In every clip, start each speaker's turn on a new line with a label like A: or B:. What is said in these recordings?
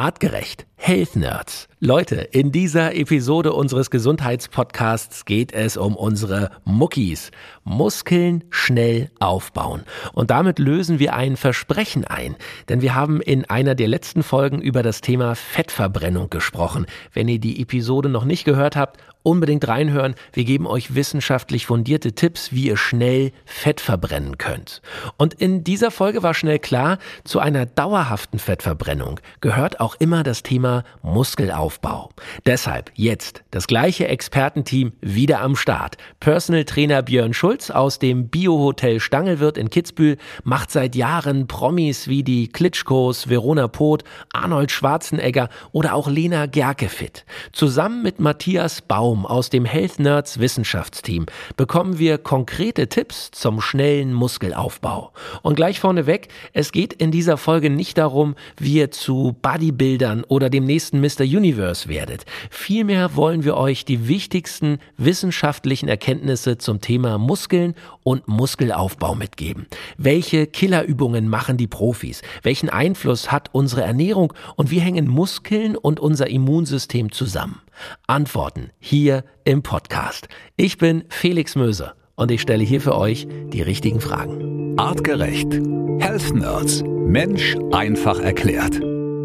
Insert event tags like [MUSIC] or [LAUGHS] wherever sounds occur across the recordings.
A: Artgerecht. Health Nerds. Leute, in dieser Episode unseres Gesundheitspodcasts geht es um unsere Muckis. Muskeln schnell aufbauen. Und damit lösen wir ein Versprechen ein. Denn wir haben in einer der letzten Folgen über das Thema Fettverbrennung gesprochen. Wenn ihr die Episode noch nicht gehört habt, unbedingt reinhören. Wir geben euch wissenschaftlich fundierte Tipps, wie ihr schnell Fett verbrennen könnt. Und in dieser Folge war schnell klar, zu einer dauerhaften Fettverbrennung gehört auch immer das Thema Muskelaufbau. Deshalb jetzt das gleiche Expertenteam wieder am Start. Personal Trainer Björn Schulz aus dem Biohotel Stangelwirt in Kitzbühel macht seit Jahren Promis wie die Klitschkos, Verona Poth, Arnold Schwarzenegger oder auch Lena Gerke fit. Zusammen mit Matthias Baum aus dem Health Nerds Wissenschaftsteam bekommen wir konkrete Tipps zum schnellen Muskelaufbau. Und gleich vorneweg, es geht in dieser Folge nicht darum, wie ihr zu Bodybuildern oder dem nächsten Mr. Universe werdet. Vielmehr wollen wir euch die wichtigsten wissenschaftlichen Erkenntnisse zum Thema Muskeln und Muskelaufbau mitgeben. Welche Killerübungen machen die Profis? Welchen Einfluss hat unsere Ernährung und wie hängen Muskeln und unser Immunsystem zusammen? Antworten hier im Podcast. Ich bin Felix Möser und ich stelle hier für euch die richtigen Fragen.
B: Artgerecht. Health Nerds. Mensch einfach erklärt.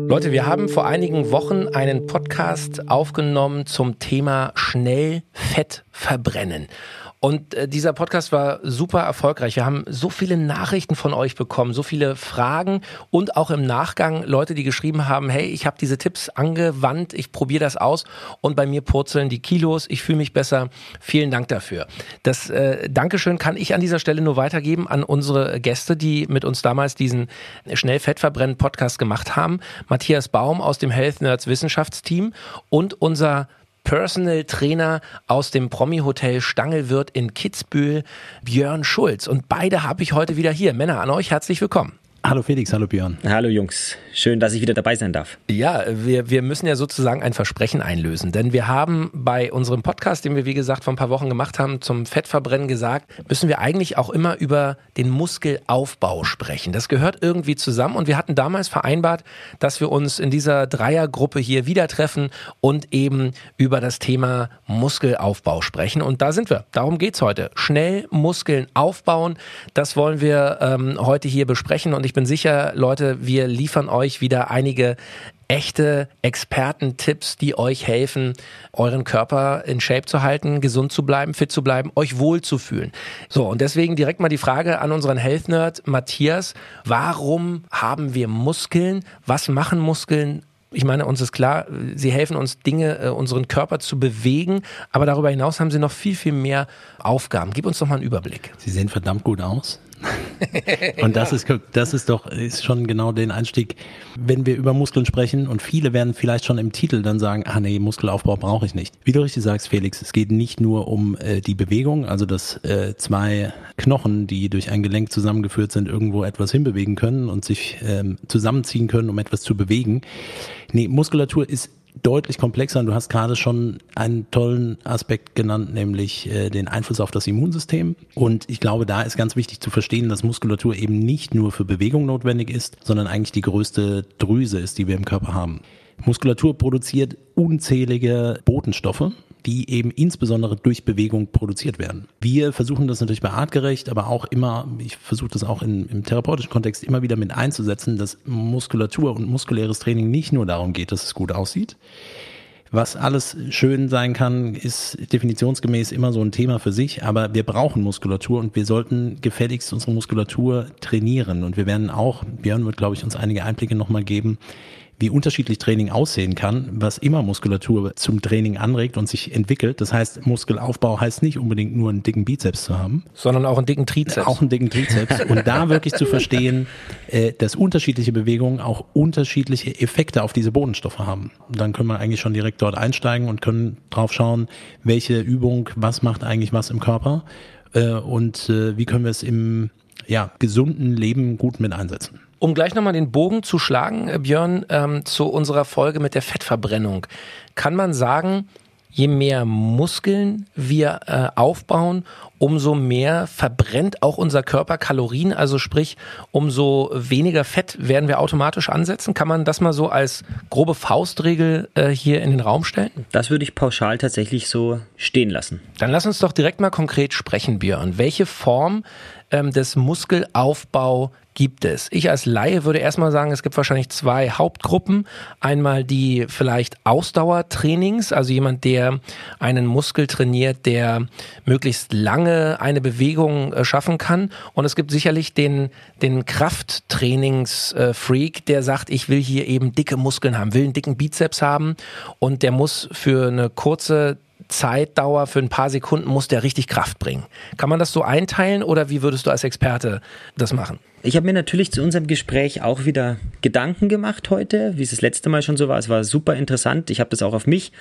A: Leute, wir haben vor einigen Wochen einen Podcast aufgenommen zum Thema schnell Fett verbrennen. Und äh, dieser Podcast war super erfolgreich. Wir haben so viele Nachrichten von euch bekommen, so viele Fragen und auch im Nachgang Leute, die geschrieben haben, hey, ich habe diese Tipps angewandt, ich probiere das aus und bei mir purzeln die Kilos, ich fühle mich besser. Vielen Dank dafür. Das äh, Dankeschön kann ich an dieser Stelle nur weitergeben an unsere Gäste, die mit uns damals diesen Schnellfettverbrennen-Podcast gemacht haben. Matthias Baum aus dem Health Nerds Wissenschaftsteam und unser Personal Trainer aus dem Promi-Hotel Stangelwirt in Kitzbühel, Björn Schulz. Und beide habe ich heute wieder hier. Männer, an euch herzlich willkommen.
C: Hallo Felix, hallo Björn.
D: Hallo Jungs, schön, dass ich wieder dabei sein darf.
A: Ja, wir, wir müssen ja sozusagen ein Versprechen einlösen, denn wir haben bei unserem Podcast, den wir wie gesagt vor ein paar Wochen gemacht haben, zum Fettverbrennen gesagt, müssen wir eigentlich auch immer über den Muskelaufbau sprechen. Das gehört irgendwie zusammen und wir hatten damals vereinbart, dass wir uns in dieser Dreiergruppe hier wieder treffen und eben über das Thema Muskelaufbau sprechen. Und da sind wir. Darum geht's heute. Schnell Muskeln aufbauen. Das wollen wir ähm, heute hier besprechen und ich bin sicher, Leute, wir liefern euch wieder einige echte Expertentipps, die euch helfen, euren Körper in Shape zu halten, gesund zu bleiben, fit zu bleiben, euch wohl zu fühlen. So, und deswegen direkt mal die Frage an unseren Health Nerd Matthias, warum haben wir Muskeln? Was machen Muskeln? Ich meine, uns ist klar, sie helfen uns Dinge, äh, unseren Körper zu bewegen, aber darüber hinaus haben sie noch viel, viel mehr Aufgaben. Gib uns doch mal einen Überblick.
C: Sie sehen verdammt gut aus. Und das ist, das ist doch, ist schon genau den Einstieg, wenn wir über Muskeln sprechen und viele werden vielleicht schon im Titel dann sagen, ah nee, Muskelaufbau brauche ich nicht. Wie du richtig sagst, Felix, es geht nicht nur um äh, die Bewegung, also dass äh, zwei Knochen, die durch ein Gelenk zusammengeführt sind, irgendwo etwas hinbewegen können und sich ähm, zusammenziehen können, um etwas zu bewegen. Nee, Muskulatur ist deutlich komplexer und du hast gerade schon einen tollen Aspekt genannt, nämlich äh, den Einfluss auf das Immunsystem. Und ich glaube, da ist ganz wichtig zu verstehen, dass Muskulatur eben nicht nur für Bewegung notwendig ist, sondern eigentlich die größte Drüse ist, die wir im Körper haben. Muskulatur produziert unzählige Botenstoffe, die eben insbesondere durch Bewegung produziert werden. Wir versuchen das natürlich bei artgerecht, aber auch immer, ich versuche das auch in, im therapeutischen Kontext immer wieder mit einzusetzen, dass Muskulatur und muskuläres Training nicht nur darum geht, dass es gut aussieht. Was alles schön sein kann, ist definitionsgemäß immer so ein Thema für sich, aber wir brauchen Muskulatur und wir sollten gefälligst unsere Muskulatur trainieren. Und wir werden auch, Björn wird, glaube ich, uns einige Einblicke nochmal geben, wie unterschiedlich Training aussehen kann, was immer Muskulatur zum Training anregt und sich entwickelt. Das heißt, Muskelaufbau heißt nicht unbedingt nur einen dicken Bizeps zu haben.
A: Sondern auch einen dicken Trizeps.
C: Auch einen dicken Trizeps. und da wirklich zu verstehen, äh, dass unterschiedliche Bewegungen auch unterschiedliche Effekte auf diese Bodenstoffe haben. Und dann können wir eigentlich schon direkt dort einsteigen und können drauf schauen, welche Übung, was macht eigentlich was im Körper äh, und äh, wie können wir es im ja, gesunden Leben gut mit einsetzen.
A: Um gleich nochmal den Bogen zu schlagen, äh, Björn, ähm, zu unserer Folge mit der Fettverbrennung, kann man sagen, je mehr Muskeln wir äh, aufbauen, umso mehr verbrennt auch unser Körper Kalorien, also sprich, umso weniger Fett werden wir automatisch ansetzen. Kann man das mal so als grobe Faustregel äh, hier in den Raum stellen?
D: Das würde ich pauschal tatsächlich so stehen lassen.
A: Dann lass uns doch direkt mal konkret sprechen, Björn. Welche Form ähm, des Muskelaufbau gibt es? Ich als Laie würde erstmal sagen, es gibt wahrscheinlich zwei Hauptgruppen. Einmal die vielleicht Ausdauertrainings, also jemand, der einen Muskel trainiert, der möglichst lange eine Bewegung äh, schaffen kann. Und es gibt sicherlich den, den Krafttrainings-Freak, der sagt, ich will hier eben dicke Muskeln haben, will einen dicken Bizeps haben und der muss für eine kurze Zeitdauer für ein paar Sekunden muss der richtig Kraft bringen. Kann man das so einteilen oder wie würdest du als Experte das machen?
D: Ich habe mir natürlich zu unserem Gespräch auch wieder Gedanken gemacht heute, wie es das letzte Mal schon so war. Es war super interessant. Ich habe das auch auf mich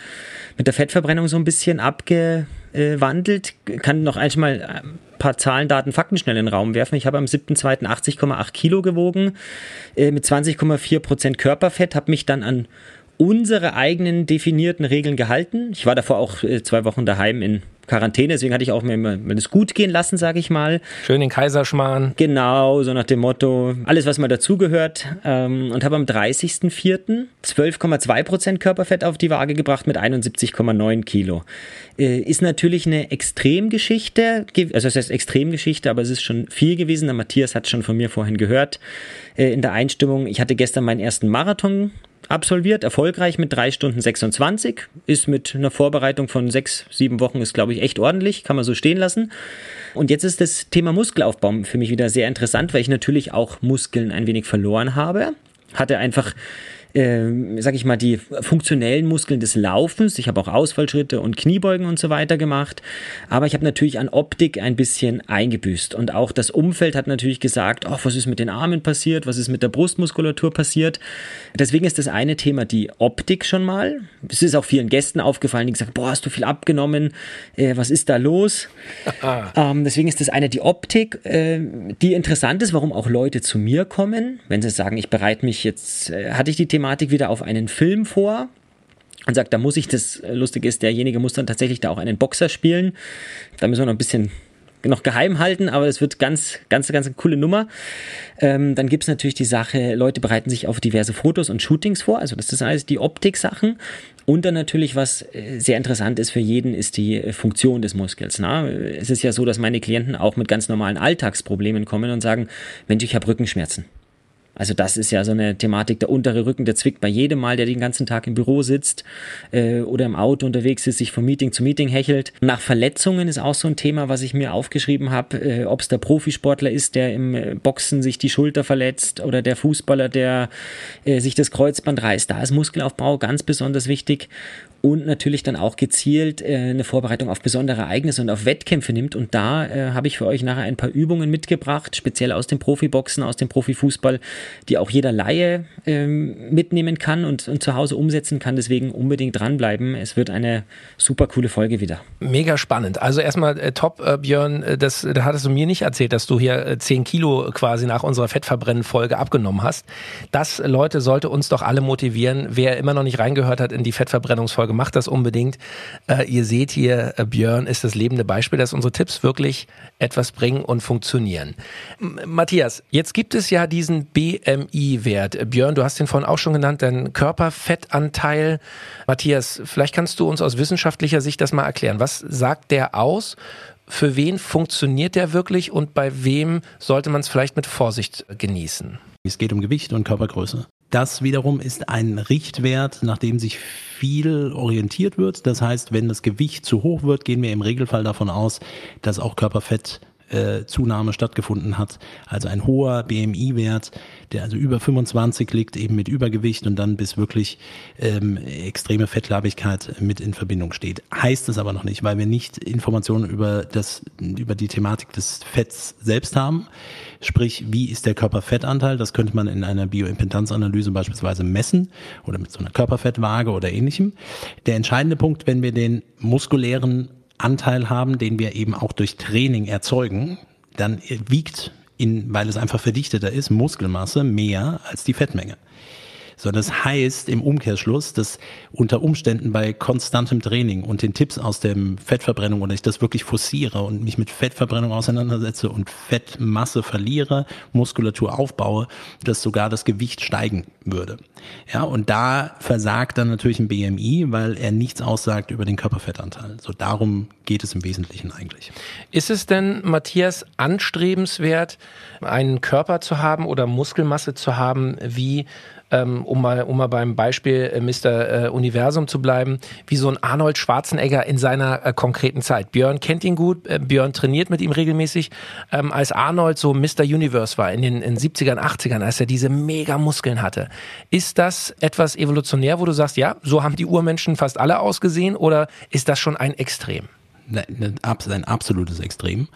D: mit der Fettverbrennung so ein bisschen abgewandelt. Kann noch einmal ein paar Zahlen, Daten, Fakten schnell in den Raum werfen. Ich habe am 7.2. 80,8 Kilo gewogen äh, mit 20,4 Prozent Körperfett, habe mich dann an unsere eigenen definierten Regeln gehalten. Ich war davor auch äh, zwei Wochen daheim in Quarantäne, deswegen hatte ich auch mir mal das gut gehen lassen, sage ich mal.
A: Schön den Kaiserschmarrn.
D: Genau, so nach dem Motto, alles, was mal dazugehört. Ähm, und habe am 30.04. 12,2% Körperfett auf die Waage gebracht mit 71,9 Kilo. Äh, ist natürlich eine Extremgeschichte, also das heißt Extremgeschichte, aber es ist schon viel gewesen. Der Matthias hat schon von mir vorhin gehört äh, in der Einstimmung. Ich hatte gestern meinen ersten Marathon absolviert, erfolgreich mit drei Stunden 26. Ist mit einer Vorbereitung von sechs, sieben Wochen, ist glaube ich echt ordentlich, kann man so stehen lassen. Und jetzt ist das Thema Muskelaufbau für mich wieder sehr interessant, weil ich natürlich auch Muskeln ein wenig verloren habe. Hatte einfach äh, sag ich mal, die funktionellen Muskeln des Laufens. Ich habe auch Ausfallschritte und Kniebeugen und so weiter gemacht. Aber ich habe natürlich an Optik ein bisschen eingebüßt. Und auch das Umfeld hat natürlich gesagt, oh, was ist mit den Armen passiert? Was ist mit der Brustmuskulatur passiert? Deswegen ist das eine Thema die Optik schon mal. Es ist auch vielen Gästen aufgefallen, die gesagt, boah, hast du viel abgenommen? Äh, was ist da los? [LAUGHS] ähm, deswegen ist das eine die Optik, äh, die interessant ist, warum auch Leute zu mir kommen. Wenn sie sagen, ich bereite mich jetzt, äh, hatte ich die Thema Thematik wieder auf einen Film vor und sagt, da muss ich das, äh, lustig ist, derjenige muss dann tatsächlich da auch einen Boxer spielen. Da müssen wir noch ein bisschen noch geheim halten, aber es wird ganz, ganz, ganz eine coole Nummer. Ähm, dann gibt es natürlich die Sache, Leute bereiten sich auf diverse Fotos und Shootings vor, also das ist alles die Optik-Sachen. Und dann natürlich, was äh, sehr interessant ist für jeden, ist die äh, Funktion des Muskels. Na? Es ist ja so, dass meine Klienten auch mit ganz normalen Alltagsproblemen kommen und sagen, Mensch, ich habe Rückenschmerzen. Also das ist ja so eine Thematik, der untere Rücken, der zwickt bei jedem Mal, der den ganzen Tag im Büro sitzt äh, oder im Auto unterwegs ist, sich von Meeting zu Meeting hechelt. Nach Verletzungen ist auch so ein Thema, was ich mir aufgeschrieben habe, äh, ob es der Profisportler ist, der im äh, Boxen sich die Schulter verletzt oder der Fußballer, der äh, sich das Kreuzband reißt. Da ist Muskelaufbau ganz besonders wichtig und natürlich dann auch gezielt äh, eine Vorbereitung auf besondere Ereignisse und auf Wettkämpfe nimmt. Und da äh, habe ich für euch nachher ein paar Übungen mitgebracht, speziell aus dem Profiboxen, aus dem Profifußball, die auch jeder Laie ähm, mitnehmen kann und, und zu Hause umsetzen kann. Deswegen unbedingt dranbleiben. Es wird eine super coole Folge wieder.
A: Mega spannend. Also erstmal äh, top, äh, Björn, äh, das, da hattest du mir nicht erzählt, dass du hier äh, 10 Kilo quasi nach unserer Fettverbrennen-Folge abgenommen hast. Das, Leute, sollte uns doch alle motivieren. Wer immer noch nicht reingehört hat in die Fettverbrennungsfolge, macht das unbedingt. Äh, ihr seht hier, äh, Björn ist das lebende Beispiel, dass unsere Tipps wirklich etwas bringen und funktionieren. M Matthias, jetzt gibt es ja diesen BMI-Wert. Äh, Björn, du hast den vorhin auch schon genannt, dein Körperfettanteil. Matthias, vielleicht kannst du uns aus wissenschaftlicher Sicht das mal erklären. Was sagt der aus? Für wen funktioniert der wirklich und bei wem sollte man es vielleicht mit Vorsicht genießen?
C: Es geht um Gewicht und Körpergröße. Das wiederum ist ein Richtwert, nach dem sich viel orientiert wird. Das heißt, wenn das Gewicht zu hoch wird, gehen wir im Regelfall davon aus, dass auch Körperfett Zunahme stattgefunden hat. Also ein hoher BMI-Wert, der also über 25 liegt, eben mit Übergewicht und dann bis wirklich ähm, extreme Fettleibigkeit mit in Verbindung steht. Heißt es aber noch nicht, weil wir nicht Informationen über das, über die Thematik des Fetts selbst haben. Sprich, wie ist der Körperfettanteil? Das könnte man in einer Bioimpedanzanalyse beispielsweise messen oder mit so einer Körperfettwaage oder ähnlichem. Der entscheidende Punkt, wenn wir den muskulären Anteil haben, den wir eben auch durch Training erzeugen, dann wiegt in, weil es einfach verdichteter ist, Muskelmasse mehr als die Fettmenge. So, das heißt im Umkehrschluss, dass unter Umständen bei konstantem Training und den Tipps aus dem Fettverbrennung oder ich das wirklich forciere und mich mit Fettverbrennung auseinandersetze und Fettmasse verliere, Muskulatur aufbaue, dass sogar das Gewicht steigen würde. Ja, und da versagt dann natürlich ein BMI, weil er nichts aussagt über den Körperfettanteil. So darum geht es im Wesentlichen eigentlich.
A: Ist es denn, Matthias, anstrebenswert, einen Körper zu haben oder Muskelmasse zu haben, wie ähm, um mal, um mal beim Beispiel äh, Mr. Äh, Universum zu bleiben, wie so ein Arnold Schwarzenegger in seiner äh, konkreten Zeit. Björn kennt ihn gut, äh, Björn trainiert mit ihm regelmäßig. Ähm, als Arnold so Mr. Universe war in den in 70ern, 80ern, als er diese mega Muskeln hatte. Ist das etwas evolutionär, wo du sagst, ja, so haben die Urmenschen fast alle ausgesehen oder ist das schon ein Extrem?
C: Ein absolutes Extrem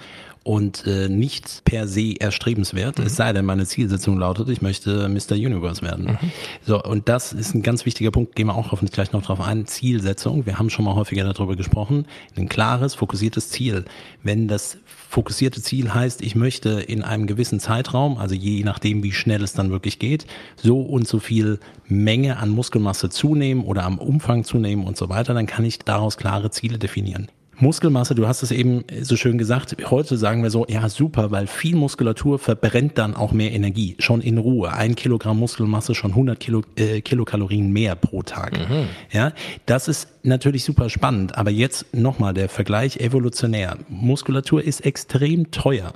C: und äh, nicht per se erstrebenswert, mhm. es sei denn, meine Zielsetzung lautet, ich möchte Mr. Universe werden. Mhm. So, und das ist ein ganz wichtiger Punkt, gehen wir auch hoffentlich gleich noch drauf ein. Zielsetzung, wir haben schon mal häufiger darüber gesprochen, ein klares, fokussiertes Ziel. Wenn das fokussierte Ziel heißt, ich möchte in einem gewissen Zeitraum, also je nachdem, wie schnell es dann wirklich geht, so und so viel Menge an Muskelmasse zunehmen oder am Umfang zunehmen und so weiter, dann kann ich daraus klare Ziele definieren. Muskelmasse, du hast es eben so schön gesagt, heute sagen wir so, ja super, weil viel Muskulatur verbrennt dann auch mehr Energie, schon in Ruhe. Ein Kilogramm Muskelmasse, schon 100 Kilo, äh, Kilokalorien mehr pro Tag. Mhm. Ja, das ist natürlich super spannend, aber jetzt nochmal der Vergleich evolutionär. Muskulatur ist extrem teuer.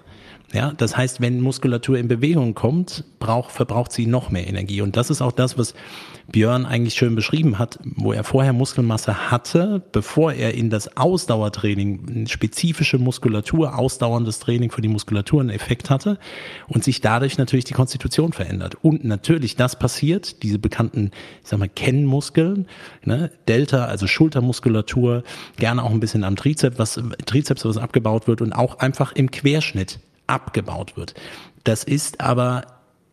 C: Ja, das heißt, wenn Muskulatur in Bewegung kommt, braucht, verbraucht sie noch mehr Energie. Und das ist auch das, was Björn eigentlich schön beschrieben hat, wo er vorher Muskelmasse hatte, bevor er in das Ausdauertraining, spezifische Muskulatur, ausdauerndes Training für die Muskulatur einen Effekt hatte und sich dadurch natürlich die Konstitution verändert. Und natürlich das passiert, diese bekannten, ich sag mal, Kennmuskeln, ne, Delta, also Schultermuskulatur, gerne auch ein bisschen am Trizeps, was, Trizeps, was abgebaut wird und auch einfach im Querschnitt abgebaut wird. Das ist aber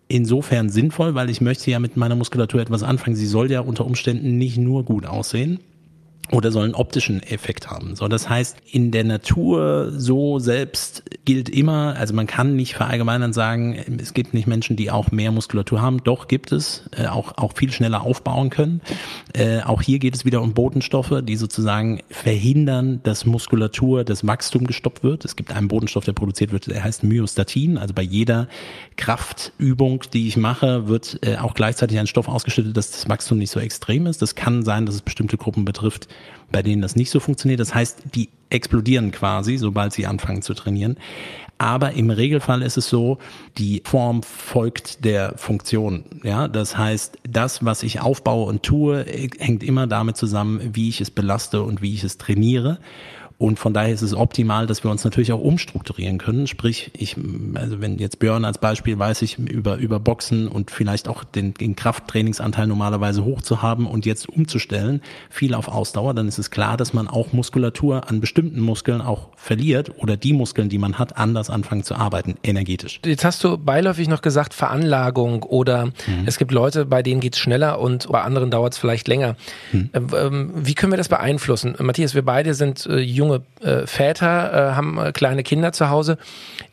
C: insofern sinnvoll, weil ich möchte ja mit meiner Muskulatur etwas anfangen. Sie soll ja unter Umständen nicht nur gut aussehen, oder soll einen optischen Effekt haben. So, das heißt, in der Natur so selbst gilt immer, also man kann nicht verallgemeinern sagen, es gibt nicht Menschen, die auch mehr Muskulatur haben. Doch gibt es, äh, auch, auch viel schneller aufbauen können. Äh, auch hier geht es wieder um Botenstoffe, die sozusagen verhindern, dass Muskulatur, das Wachstum gestoppt wird. Es gibt einen Botenstoff, der produziert wird, der heißt Myostatin. Also bei jeder Kraftübung, die ich mache, wird äh, auch gleichzeitig ein Stoff ausgeschüttet, dass das Wachstum nicht so extrem ist. Das kann sein, dass es bestimmte Gruppen betrifft, bei denen das nicht so funktioniert. Das heißt, die explodieren quasi, sobald sie anfangen zu trainieren. Aber im Regelfall ist es so, die Form folgt der Funktion. Ja, das heißt, das, was ich aufbaue und tue, hängt immer damit zusammen, wie ich es belaste und wie ich es trainiere. Und von daher ist es optimal, dass wir uns natürlich auch umstrukturieren können. Sprich, ich, also wenn jetzt Björn als Beispiel weiß ich über, über Boxen und vielleicht auch den, den Krafttrainingsanteil normalerweise hoch zu haben und jetzt umzustellen, viel auf Ausdauer, dann ist es klar, dass man auch Muskulatur an bestimmten Muskeln auch verliert oder die Muskeln, die man hat, anders anfangen zu arbeiten, energetisch.
A: Jetzt hast du beiläufig noch gesagt, Veranlagung oder mhm. es gibt Leute, bei denen geht's schneller und bei anderen dauert es vielleicht länger. Mhm. Ähm, wie können wir das beeinflussen? Matthias, wir beide sind äh, jung junge äh, Väter, äh, haben äh, kleine Kinder zu Hause.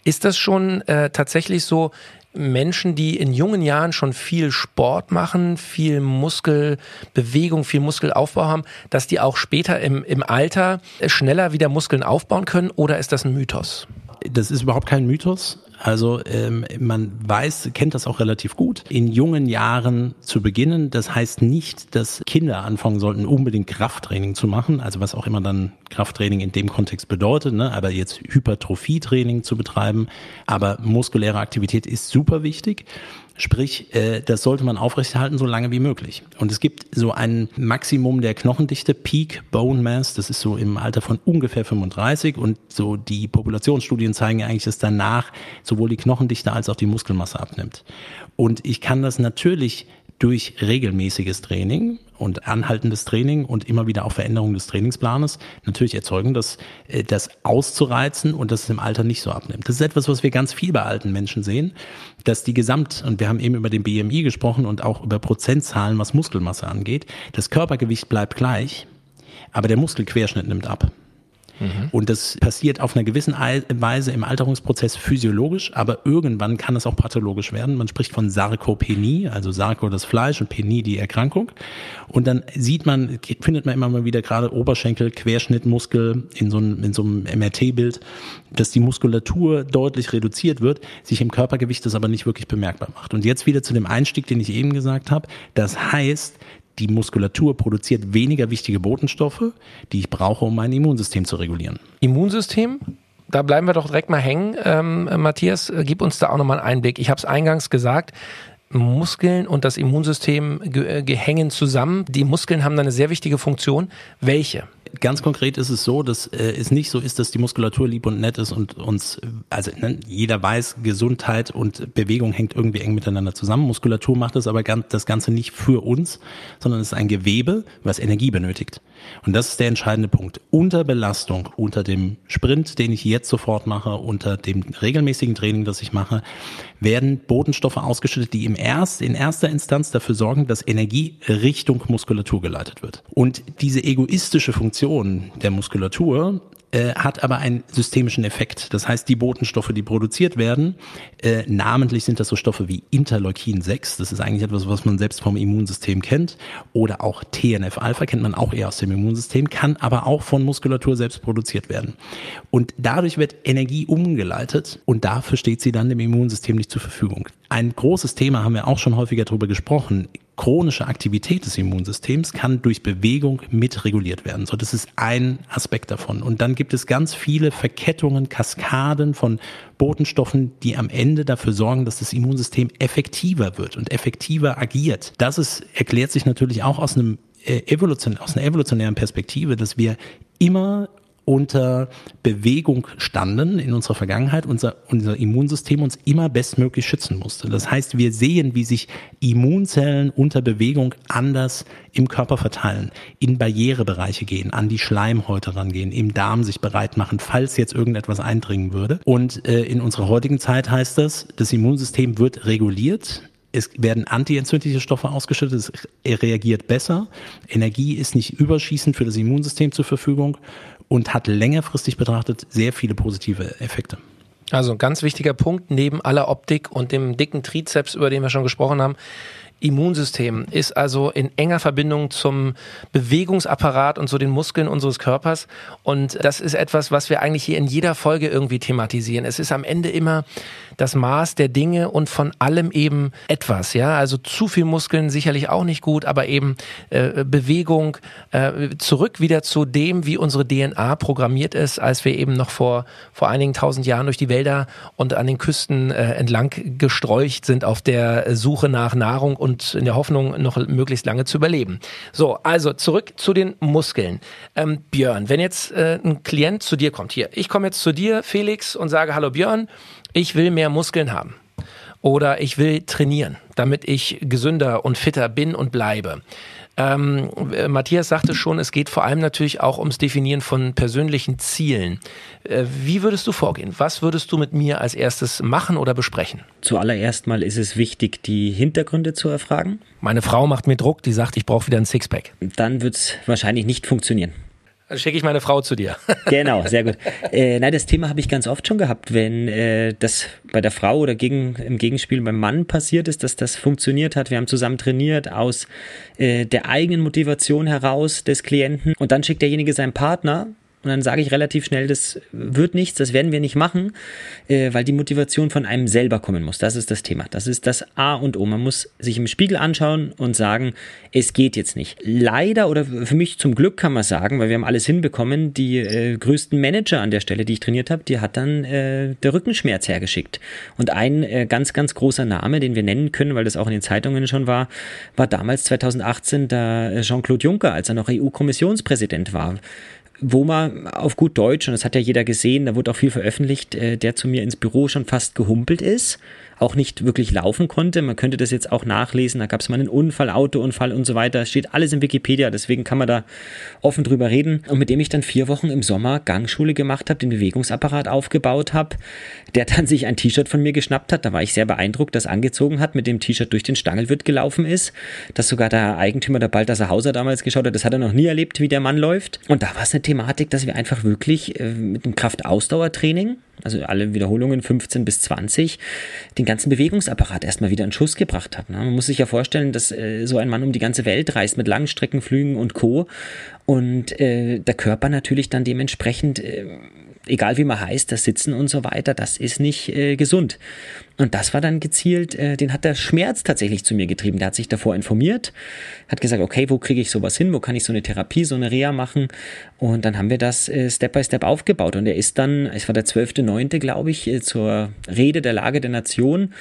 A: Ist das schon äh, tatsächlich so, Menschen, die in jungen Jahren schon viel Sport machen, viel Muskelbewegung, viel Muskelaufbau haben, dass die auch später im, im Alter schneller wieder Muskeln aufbauen können? Oder ist das ein Mythos?
C: Das ist überhaupt kein Mythos. Also ähm, man weiß, kennt das auch relativ gut, in jungen Jahren zu beginnen. Das heißt nicht, dass Kinder anfangen sollten, unbedingt Krafttraining zu machen, also was auch immer dann Krafttraining in dem Kontext bedeutet, ne? aber jetzt Hypertrophietraining zu betreiben. Aber muskuläre Aktivität ist super wichtig. Sprich, äh, das sollte man aufrechterhalten, so lange wie möglich. Und es gibt so ein Maximum der Knochendichte, Peak Bone Mass, das ist so im Alter von ungefähr 35 und so die Populationsstudien zeigen eigentlich, dass danach sowohl die Knochendichte als auch die Muskelmasse abnimmt. Und ich kann das natürlich durch regelmäßiges Training und anhaltendes Training und immer wieder auch Veränderung des Trainingsplanes natürlich erzeugen, dass äh, das auszureizen und dass es im Alter nicht so abnimmt. Das ist etwas, was wir ganz viel bei alten Menschen sehen, dass die Gesamt, und wir haben eben über den BMI gesprochen und auch über Prozentzahlen, was Muskelmasse angeht, das Körpergewicht bleibt gleich, aber der Muskelquerschnitt nimmt ab. Mhm. Und das passiert auf einer gewissen Weise im Alterungsprozess physiologisch, aber irgendwann kann es auch pathologisch werden. Man spricht von Sarkopenie, also Sarko das Fleisch und Penie die Erkrankung. Und dann sieht man, findet man immer mal wieder gerade Oberschenkel, Querschnittmuskel in so einem, in so einem MRT-Bild, dass die Muskulatur deutlich reduziert wird, sich im Körpergewicht das aber nicht wirklich bemerkbar macht. Und jetzt wieder zu dem Einstieg, den ich eben gesagt habe. Das heißt, die Muskulatur produziert weniger wichtige Botenstoffe, die ich brauche, um mein Immunsystem zu regulieren.
A: Immunsystem? Da bleiben wir doch direkt mal hängen. Ähm, Matthias, äh, gib uns da auch nochmal einen Einblick. Ich habe es eingangs gesagt, Muskeln und das Immunsystem äh, hängen zusammen. Die Muskeln haben da eine sehr wichtige Funktion. Welche?
C: Ganz konkret ist es so, dass äh, es nicht so ist, dass die Muskulatur lieb und nett ist und uns, also ne, jeder weiß, Gesundheit und Bewegung hängt irgendwie eng miteinander zusammen. Muskulatur macht das aber ganz, das Ganze nicht für uns, sondern es ist ein Gewebe, was Energie benötigt. Und das ist der entscheidende Punkt. Unter Belastung, unter dem Sprint, den ich jetzt sofort mache, unter dem regelmäßigen Training, das ich mache, werden Botenstoffe ausgeschüttet, die im erst, in erster Instanz dafür sorgen, dass Energie Richtung Muskulatur geleitet wird. Und diese egoistische Funktion der Muskulatur äh, hat aber einen systemischen Effekt. Das heißt, die Botenstoffe, die produziert werden, äh, namentlich sind das so Stoffe wie Interleukin 6, das ist eigentlich etwas, was man selbst vom Immunsystem kennt, oder auch TNF-Alpha kennt man auch eher aus dem Immunsystem, kann aber auch von Muskulatur selbst produziert werden. Und dadurch wird Energie umgeleitet und dafür steht sie dann dem Immunsystem nicht zur Verfügung. Ein großes Thema haben wir auch schon häufiger darüber gesprochen chronische Aktivität des Immunsystems kann durch Bewegung mitreguliert werden. So, das ist ein Aspekt davon. Und dann gibt es ganz viele Verkettungen, Kaskaden von Botenstoffen, die am Ende dafür sorgen, dass das Immunsystem effektiver wird und effektiver agiert. Das ist, erklärt sich natürlich auch aus einem äh, Evolution, aus einer evolutionären Perspektive, dass wir immer unter Bewegung standen in unserer Vergangenheit, unser, unser Immunsystem uns immer bestmöglich schützen musste. Das heißt, wir sehen, wie sich Immunzellen unter Bewegung anders im Körper verteilen, in Barrierebereiche gehen, an die Schleimhäute rangehen, im Darm sich bereit machen, falls jetzt irgendetwas eindringen würde. Und äh, in unserer heutigen Zeit heißt das, das Immunsystem wird reguliert, es werden antientzündliche Stoffe ausgeschüttet, es reagiert besser, Energie ist nicht überschießend für das Immunsystem zur Verfügung und hat längerfristig betrachtet sehr viele positive Effekte.
A: Also ein ganz wichtiger Punkt neben aller Optik und dem dicken Trizeps, über den wir schon gesprochen haben, Immunsystem ist also in enger Verbindung zum Bewegungsapparat und so den Muskeln unseres Körpers. Und das ist etwas, was wir eigentlich hier in jeder Folge irgendwie thematisieren. Es ist am Ende immer das Maß der Dinge und von allem eben etwas. Ja, also zu viel Muskeln sicherlich auch nicht gut, aber eben äh, Bewegung äh, zurück wieder zu dem, wie unsere DNA programmiert ist, als wir eben noch vor vor einigen tausend Jahren durch die Wälder und an den Küsten äh, entlang gestreucht sind auf der Suche nach Nahrung und in der Hoffnung, noch möglichst lange zu überleben. So, also zurück zu den Muskeln. Ähm, Björn, wenn jetzt äh, ein Klient zu dir kommt, hier, ich komme jetzt zu dir, Felix, und sage, hallo Björn, ich will mehr Muskeln haben. Oder ich will trainieren, damit ich gesünder und fitter bin und bleibe. Ähm, Matthias sagte schon, es geht vor allem natürlich auch ums Definieren von persönlichen Zielen. Äh, wie würdest du vorgehen? Was würdest du mit mir als erstes machen oder besprechen?
D: Zuallererst mal ist es wichtig, die Hintergründe zu erfragen.
A: Meine Frau macht mir Druck, die sagt, ich brauche wieder ein Sixpack.
D: Dann wird es wahrscheinlich nicht funktionieren.
A: Dann schicke ich meine Frau zu dir. [LAUGHS]
D: genau, sehr gut. Äh, nein, das Thema habe ich ganz oft schon gehabt, wenn äh, das bei der Frau oder gegen, im Gegenspiel beim Mann passiert ist, dass das funktioniert hat. Wir haben zusammen trainiert aus äh, der eigenen Motivation heraus des Klienten und dann schickt derjenige seinen Partner und dann sage ich relativ schnell, das wird nichts, das werden wir nicht machen, äh, weil die Motivation von einem selber kommen muss. Das ist das Thema. Das ist das A und O. Man muss sich im Spiegel anschauen und sagen, es geht jetzt nicht. Leider oder für mich zum Glück kann man sagen, weil wir haben alles hinbekommen, die äh, größten Manager an der Stelle, die ich trainiert habe, die hat dann äh, der Rückenschmerz hergeschickt. Und ein äh, ganz, ganz großer Name, den wir nennen können, weil das auch in den Zeitungen schon war, war damals 2018 der Jean-Claude Juncker, als er noch EU-Kommissionspräsident war wo man auf gut Deutsch, und das hat ja jeder gesehen, da wurde auch viel veröffentlicht, äh, der zu mir ins Büro schon fast gehumpelt ist, auch nicht wirklich laufen konnte. Man könnte das jetzt auch nachlesen. Da gab es mal einen Unfall, Autounfall und so weiter. Steht alles in Wikipedia, deswegen kann man da offen drüber reden. Und mit dem ich dann vier Wochen im Sommer Gangschule gemacht habe, den Bewegungsapparat aufgebaut habe, der dann sich ein T-Shirt von mir geschnappt hat. Da war ich sehr beeindruckt, das angezogen hat, mit dem T-Shirt durch den Stangelwirt gelaufen ist. Dass sogar der Eigentümer der Balthasar Hauser damals geschaut hat, das hat er noch nie erlebt, wie der Mann läuft. Und da war es eine Thematik, dass wir einfach wirklich äh, mit dem Kraftausdauertraining also alle Wiederholungen 15 bis 20, den ganzen Bewegungsapparat erstmal wieder in Schuss gebracht hat. Ne? Man muss sich ja vorstellen, dass äh, so ein Mann um die ganze Welt reist mit Langstreckenflügen und Co. Und äh, der Körper natürlich dann dementsprechend, äh, egal wie man heißt, das Sitzen und so weiter, das ist nicht äh, gesund. Und das war dann gezielt, äh, den hat der Schmerz tatsächlich zu mir getrieben. Der hat sich davor informiert, hat gesagt, okay, wo kriege ich sowas hin, wo kann ich so eine Therapie, so eine Reha machen? Und dann haben wir das äh, Step by Step aufgebaut. Und er ist dann, es war der 12.9., glaube ich, äh, zur Rede der Lage der Nation,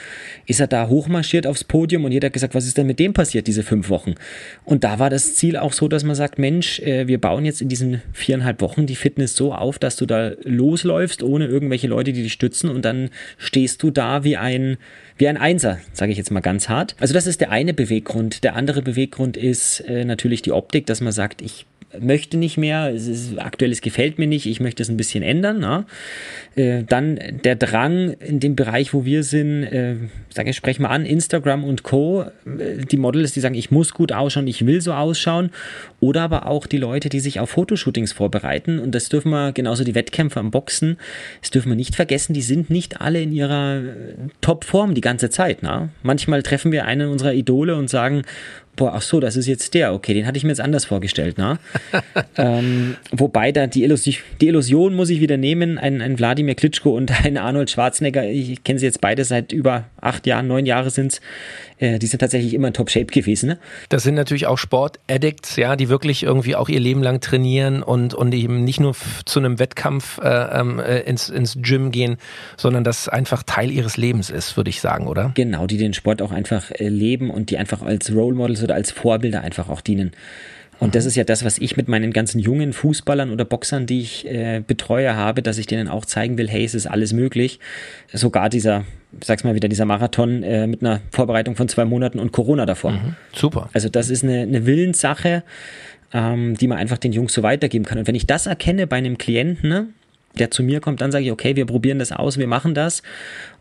D: ist er da hochmarschiert aufs Podium und jeder hat gesagt, was ist denn mit dem passiert, diese fünf Wochen? Und da war das Ziel auch so, dass man sagt, Mensch, äh, wir bauen jetzt in diesen viereinhalb Wochen die Fitness so auf, dass du da losläufst, ohne irgendwelche Leute, die dich stützen und dann stehst du da wie ein, wie ein Einser, sage ich jetzt mal ganz hart. Also das ist der eine Beweggrund. Der andere Beweggrund ist äh, natürlich die Optik, dass man sagt, ich möchte nicht mehr, es ist, aktuell es gefällt mir nicht, ich möchte es ein bisschen ändern. Na? Äh, dann der Drang in dem Bereich, wo wir sind, äh, sage ich, spreche mal an, Instagram und Co. Äh, die Models, die sagen, ich muss gut ausschauen, ich will so ausschauen. Oder aber auch die Leute, die sich auf Fotoshootings vorbereiten. Und das dürfen wir, genauso die Wettkämpfer am Boxen, das dürfen wir nicht vergessen, die sind nicht alle in ihrer äh, Topform die ganze Zeit. Na? Manchmal treffen wir einen unserer Idole und sagen, boah, ach so, das ist jetzt der, okay, den hatte ich mir jetzt anders vorgestellt, ne? [LAUGHS] ähm, wobei da die Illusion, die Illusion muss ich wieder nehmen, ein, ein Wladimir Klitschko und ein Arnold Schwarzenegger, ich kenne sie jetzt beide seit über acht Jahren, neun Jahre sind's, äh, die sind tatsächlich immer in Top-Shape gewesen. Ne?
A: Das sind natürlich auch Sport-Addicts, ja, die wirklich irgendwie auch ihr Leben lang trainieren und, und eben nicht nur zu einem Wettkampf äh, ähm, äh, ins, ins Gym gehen, sondern das einfach Teil ihres Lebens ist, würde ich sagen, oder?
D: Genau, die den Sport auch einfach äh, leben und die einfach als Role Models oder als Vorbilder einfach auch dienen. Und das ist ja das, was ich mit meinen ganzen jungen Fußballern oder Boxern, die ich äh, betreue, habe, dass ich denen auch zeigen will, hey, es ist alles möglich. Sogar dieser, sag's mal wieder, dieser Marathon äh, mit einer Vorbereitung von zwei Monaten und Corona davor. Mhm,
A: super.
D: Also das ist eine, eine Willenssache, ähm, die man einfach den Jungs so weitergeben kann. Und wenn ich das erkenne bei einem Klienten, ne, der zu mir kommt, dann sage ich, okay, wir probieren das aus, wir machen das.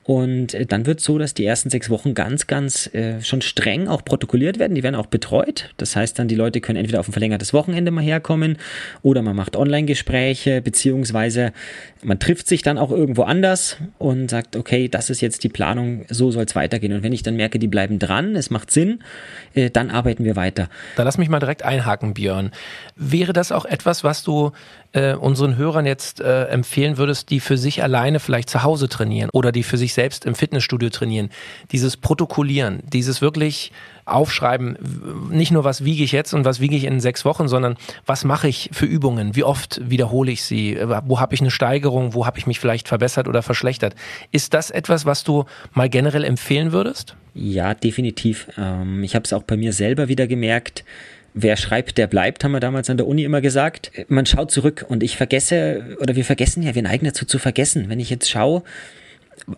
D: Und äh, dann wird so, dass die ersten sechs Wochen ganz, ganz äh, schon streng auch protokolliert werden. Die werden auch betreut. Das heißt dann, die Leute können entweder auf ein verlängertes Wochenende mal herkommen oder man macht Online-Gespräche, beziehungsweise man trifft sich dann auch irgendwo anders und sagt, okay, das ist jetzt die Planung, so soll es weitergehen. Und wenn ich dann merke, die bleiben dran, es macht Sinn, äh, dann arbeiten wir weiter.
A: Da lass mich mal direkt einhaken, Björn. Wäre das auch etwas, was du äh, unseren Hörern jetzt äh, empfehlen würdest, die für sich alleine vielleicht zu Hause trainieren oder die für sich selbst im Fitnessstudio trainieren? Dieses Protokollieren, dieses wirklich aufschreiben, nicht nur was wiege ich jetzt und was wiege ich in sechs Wochen, sondern was mache ich für Übungen, wie oft wiederhole ich sie, wo habe ich eine Steigerung, wo habe ich mich vielleicht verbessert oder verschlechtert. Ist das etwas, was du mal generell empfehlen würdest?
D: Ja, definitiv. Ähm, ich habe es auch bei mir selber wieder gemerkt wer schreibt, der bleibt, haben wir damals an der Uni immer gesagt. Man schaut zurück und ich vergesse, oder wir vergessen ja, wir neigen dazu zu vergessen. Wenn ich jetzt schaue,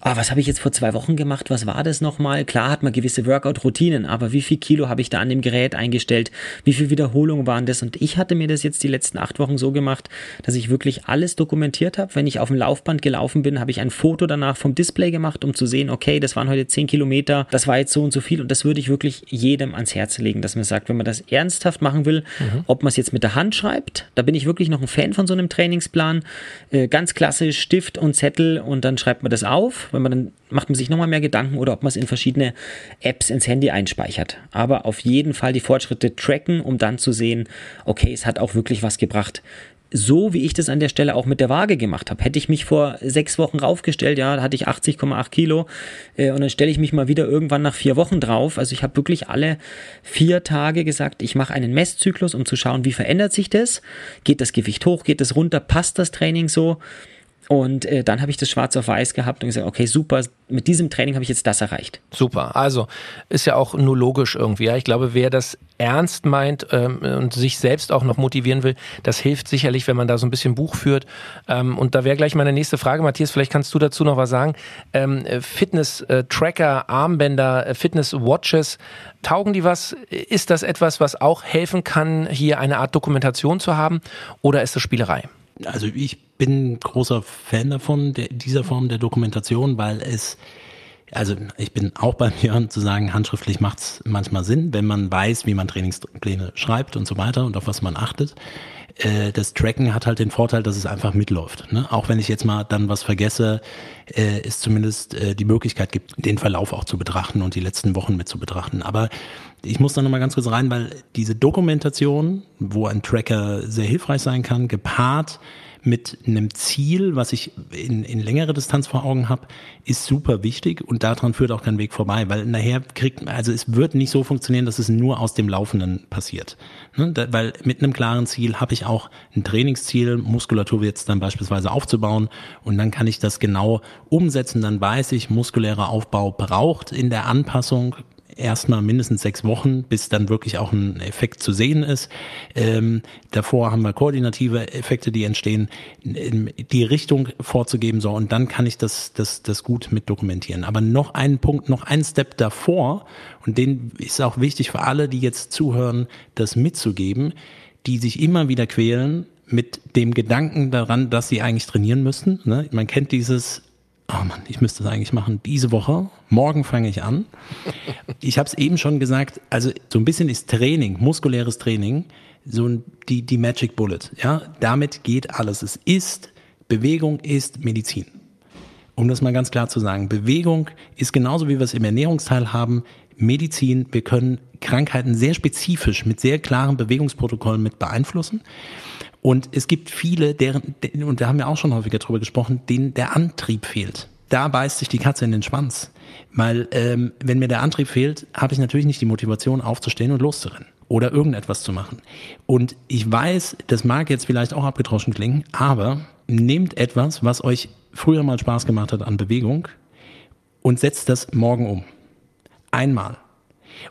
D: ah, was habe ich jetzt vor zwei Wochen gemacht? Was war das nochmal? Klar hat man gewisse Workout-Routinen, aber wie viel Kilo habe ich da an dem Gerät eingestellt? Wie viel Wiederholungen waren das? Und ich hatte mir das jetzt die letzten acht Wochen so gemacht, dass ich wirklich alles dokumentiert habe. Wenn ich auf dem Laufband gelaufen bin, habe ich ein Foto danach vom Display gemacht, um zu sehen, okay, das waren heute zehn Kilometer, das war jetzt so und so viel. Und das würde ich wirklich jedem ans Herz legen, dass man sagt, wenn man das ernsthaft machen will, mhm. ob man es jetzt mit der Hand schreibt, da bin ich wirklich noch ein Fan von so einem Trainingsplan. Äh, ganz klassisch Stift und Zettel und dann schreibt man das auf auf, wenn man dann macht man sich nochmal mehr Gedanken oder ob man es in verschiedene Apps ins Handy einspeichert. Aber auf jeden Fall die Fortschritte tracken, um dann zu sehen, okay, es hat auch wirklich was gebracht so wie ich das an der Stelle auch mit der Waage gemacht habe. Hätte ich mich vor sechs Wochen raufgestellt, ja, da hatte ich 80,8 Kilo äh, und dann stelle ich mich mal wieder irgendwann nach vier Wochen drauf. Also ich habe wirklich alle vier Tage gesagt, ich mache einen Messzyklus, um zu schauen, wie verändert sich das? Geht das Gewicht hoch, geht das runter, passt das Training so? Und äh, dann habe ich das schwarz auf weiß gehabt und gesagt, okay, super, mit diesem Training habe ich jetzt das erreicht.
A: Super. Also ist ja auch nur logisch irgendwie. Ja. Ich glaube, wer das ernst meint ähm, und sich selbst auch noch motivieren will, das hilft sicherlich, wenn man da so ein bisschen Buch führt. Ähm, und da wäre gleich meine nächste Frage, Matthias, vielleicht kannst du dazu noch was sagen. Ähm, Fitness-Tracker, Armbänder, Fitness-Watches, taugen die was? Ist das etwas, was auch helfen kann, hier eine Art Dokumentation zu haben? Oder ist das Spielerei?
C: Also ich bin großer Fan davon, der, dieser Form der Dokumentation, weil es also ich bin auch bei mir [LAUGHS] zu sagen, handschriftlich macht es manchmal Sinn, wenn man weiß, wie man Trainingspläne schreibt und so weiter und auf was man achtet. Äh, das Tracken hat halt den Vorteil, dass es einfach mitläuft. Ne? Auch wenn ich jetzt mal dann was vergesse, äh, es zumindest äh, die Möglichkeit gibt, den Verlauf auch zu betrachten und die letzten Wochen mit zu betrachten. Aber ich muss da nochmal ganz kurz rein, weil diese Dokumentation, wo ein Tracker sehr hilfreich sein kann, gepaart mit einem Ziel, was ich in, in längere Distanz vor Augen habe, ist super wichtig und daran führt auch kein Weg vorbei, weil nachher kriegt, also es wird nicht so funktionieren, dass es nur aus dem Laufenden passiert. Ne? Da, weil mit einem klaren Ziel habe ich auch ein Trainingsziel, Muskulatur jetzt dann beispielsweise aufzubauen und dann kann ich das genau umsetzen, dann weiß ich, muskulärer Aufbau braucht in der Anpassung erstmal mindestens sechs Wochen, bis dann wirklich auch ein Effekt zu sehen ist. Ähm, davor haben wir koordinative Effekte, die entstehen, die Richtung vorzugeben so und dann kann ich das, das, das gut mit dokumentieren. Aber noch einen Punkt, noch einen Step davor und den ist auch wichtig für alle, die jetzt zuhören, das mitzugeben, die sich immer wieder quälen, mit dem Gedanken daran, dass sie eigentlich trainieren müssen. Ne? Man kennt dieses, oh Mann, ich müsste das eigentlich machen, diese Woche, morgen fange ich an. Ich habe es eben schon gesagt, also so ein bisschen ist Training, muskuläres Training, so die, die Magic Bullet. Ja, damit geht alles. Es ist, Bewegung ist Medizin. Um das mal ganz klar zu sagen, Bewegung ist genauso wie wir es im Ernährungsteil haben, Medizin. Wir können Krankheiten sehr spezifisch mit sehr klaren Bewegungsprotokollen mit beeinflussen. Und es gibt viele, deren, und da haben wir auch schon häufiger drüber gesprochen, denen der Antrieb fehlt. Da beißt sich die Katze in den Schwanz. Weil ähm, wenn mir der Antrieb fehlt, habe ich natürlich nicht die Motivation aufzustehen und loszurennen oder irgendetwas zu machen. Und ich weiß, das mag jetzt vielleicht auch abgedroschen klingen, aber nehmt etwas, was euch früher mal Spaß gemacht hat an Bewegung und setzt das morgen um. Einmal.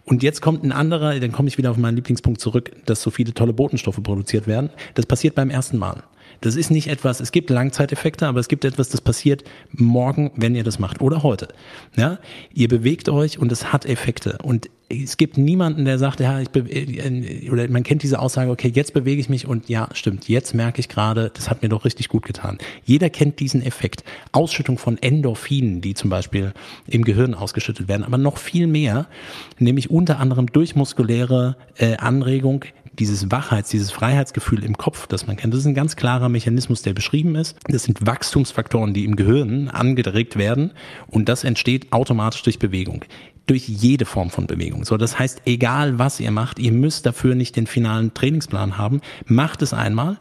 C: Und jetzt kommt ein anderer, dann komme ich wieder auf meinen Lieblingspunkt zurück, dass so viele tolle Botenstoffe produziert werden. Das passiert beim ersten Mal. Das ist nicht etwas, es gibt Langzeiteffekte, aber es gibt etwas, das passiert morgen, wenn ihr das macht oder heute. Ja, ihr bewegt euch und es hat Effekte und es gibt niemanden, der sagt, ja, ich äh, oder man kennt diese Aussage, okay, jetzt bewege ich mich und ja, stimmt, jetzt merke ich gerade, das hat mir doch richtig gut getan. Jeder kennt diesen Effekt. Ausschüttung von Endorphinen, die zum Beispiel im Gehirn ausgeschüttet werden, aber noch viel mehr, nämlich unter anderem durch muskuläre äh, Anregung dieses Wachheits-, dieses Freiheitsgefühl im Kopf, das man kennt, das ist ein ganz klarer Mechanismus, der beschrieben ist. Das sind Wachstumsfaktoren, die im Gehirn angeregt werden und das entsteht automatisch durch Bewegung durch jede Form von Bewegung. So, das heißt, egal was ihr macht, ihr müsst dafür nicht den finalen Trainingsplan haben. Macht es einmal,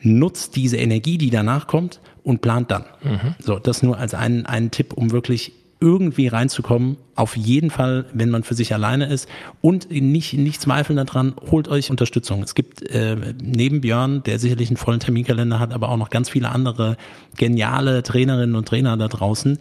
C: nutzt diese Energie, die danach kommt und plant dann. Mhm. So, das nur als einen, einen Tipp, um wirklich irgendwie reinzukommen. Auf jeden Fall, wenn man für sich alleine ist und nicht, nicht zweifeln daran, holt euch Unterstützung. Es gibt äh, neben Björn, der sicherlich einen vollen Terminkalender hat, aber auch noch ganz viele andere geniale Trainerinnen und Trainer da draußen.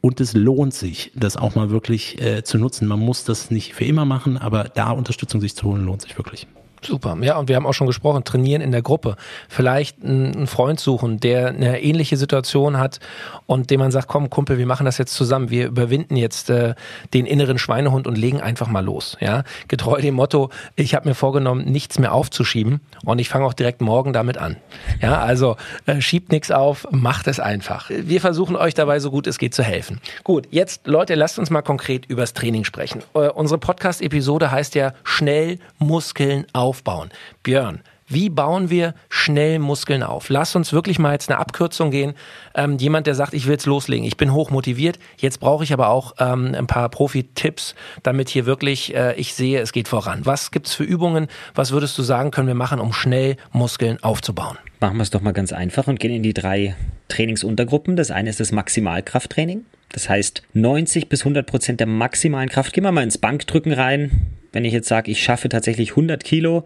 C: Und es lohnt sich, das auch mal wirklich äh, zu nutzen. Man muss das nicht für immer machen, aber da Unterstützung sich zu holen, lohnt sich wirklich.
A: Super. Ja, und wir haben auch schon gesprochen, trainieren in der Gruppe. Vielleicht einen Freund suchen, der eine ähnliche Situation hat und dem man sagt, komm Kumpel, wir machen das jetzt zusammen. Wir überwinden jetzt äh, den inneren Schweinehund und legen einfach mal los. Ja, getreu dem Motto, ich habe mir vorgenommen, nichts mehr aufzuschieben und ich fange auch direkt morgen damit an. Ja, also äh, schiebt nichts auf, macht es einfach. Wir versuchen euch dabei so gut es geht zu helfen. Gut, jetzt Leute, lasst uns mal konkret übers Training sprechen. Äh, unsere Podcast-Episode heißt ja schnell Muskeln auf aufbauen. Björn, wie bauen wir schnell Muskeln auf? Lass uns wirklich mal jetzt eine Abkürzung gehen. Ähm, jemand, der sagt, ich will jetzt loslegen, ich bin hoch motiviert, jetzt brauche ich aber auch ähm, ein paar Profi-Tipps, damit hier wirklich äh, ich sehe, es geht voran. Was gibt's für Übungen? Was würdest du sagen, können wir machen, um schnell Muskeln aufzubauen?
D: Machen wir es doch mal ganz einfach und gehen in die drei Trainingsuntergruppen. Das eine ist das Maximalkrafttraining. Das heißt 90 bis 100 Prozent der maximalen Kraft. Gehen wir mal ins Bankdrücken rein wenn ich jetzt sage, ich schaffe tatsächlich 100 Kilo,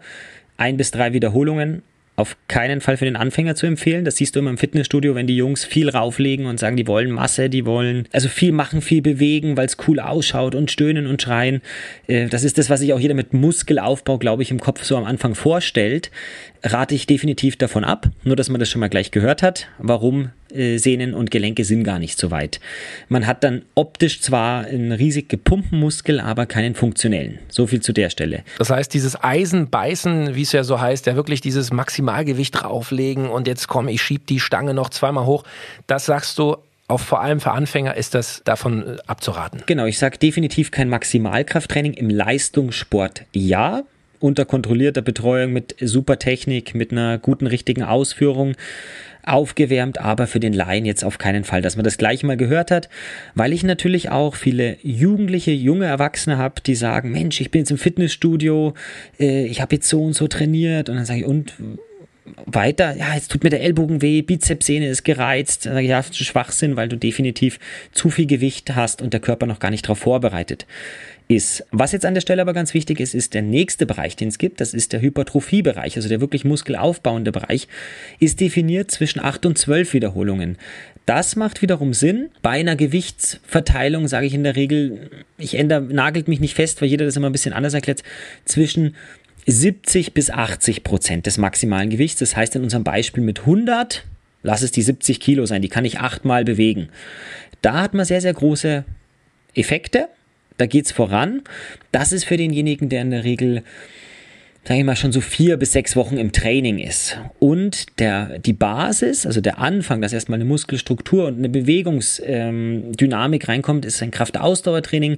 D: ein bis drei Wiederholungen auf keinen Fall für den Anfänger zu empfehlen. Das siehst du immer im Fitnessstudio, wenn die Jungs viel rauflegen und sagen, die wollen Masse, die wollen also viel machen, viel bewegen, weil es cool ausschaut und stöhnen und schreien. Äh, das ist das, was sich auch jeder mit Muskelaufbau, glaube ich, im Kopf so am Anfang vorstellt. Rate ich definitiv davon ab, nur dass man das schon mal gleich gehört hat. Warum äh, Sehnen und Gelenke sind gar nicht so weit. Man hat dann optisch zwar einen riesig gepumpten Muskel, aber keinen funktionellen. So viel zu der Stelle.
A: Das heißt, dieses Eisenbeißen, wie es ja so heißt, ja wirklich dieses Maximalgewicht drauflegen und jetzt komm, ich schieb die Stange noch zweimal hoch, das sagst du, auch vor allem für Anfänger ist das davon äh, abzuraten.
D: Genau, ich sage definitiv kein Maximalkrafttraining. Im Leistungssport ja, unter kontrollierter Betreuung mit super Technik, mit einer guten, richtigen Ausführung aufgewärmt, aber für den Laien jetzt auf keinen Fall, dass man das gleich mal gehört hat, weil ich natürlich auch viele Jugendliche, junge Erwachsene habe, die sagen, Mensch, ich bin jetzt im Fitnessstudio, äh, ich habe jetzt so und so trainiert. Und dann sage ich, und weiter, ja, jetzt tut mir der Ellbogen weh, Bizepssehne ist gereizt, dann sage ich, ja, das ist Schwachsinn, weil du definitiv zu viel Gewicht hast und der Körper noch gar nicht darauf vorbereitet ist. Was jetzt an der Stelle aber ganz wichtig ist, ist der nächste Bereich, den es gibt, das ist der Hypertrophiebereich, also der wirklich muskelaufbauende Bereich, ist definiert zwischen 8 und 12 Wiederholungen. Das macht wiederum Sinn. Bei einer Gewichtsverteilung sage ich in der Regel, ich ändere, nagelt mich nicht fest, weil jeder das immer ein bisschen anders erklärt, zwischen 70 bis 80 Prozent des maximalen Gewichts. Das heißt in unserem Beispiel mit 100, lass es die 70 Kilo sein, die kann ich achtmal bewegen. Da hat man sehr, sehr große Effekte da geht es voran. Das ist für denjenigen, der in der Regel, sage ich mal, schon so vier bis sechs Wochen im Training ist. Und der, die Basis, also der Anfang, dass erstmal eine Muskelstruktur und eine Bewegungsdynamik ähm, reinkommt, ist ein Kraftausdauertraining.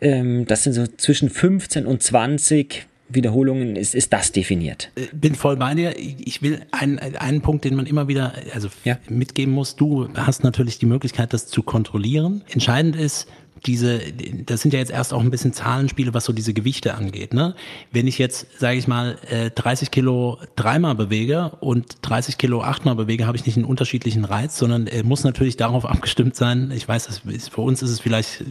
D: Ähm, das sind so zwischen 15 und 20 Wiederholungen ist, ist das definiert.
C: Äh, bin voll bei dir. Ich will einen, einen Punkt, den man immer wieder also ja. mitgeben muss. Du hast natürlich die Möglichkeit, das zu kontrollieren. Entscheidend ist, diese, das sind ja jetzt erst auch ein bisschen Zahlenspiele, was so diese Gewichte angeht. Ne? Wenn ich jetzt, sage ich mal, 30 äh, Kilo dreimal bewege und 30 Kilo achtmal bewege, habe ich nicht einen unterschiedlichen Reiz, sondern er muss natürlich darauf [LAUGHS] abgestimmt sein. Ich weiß, das ist, für uns ist es vielleicht,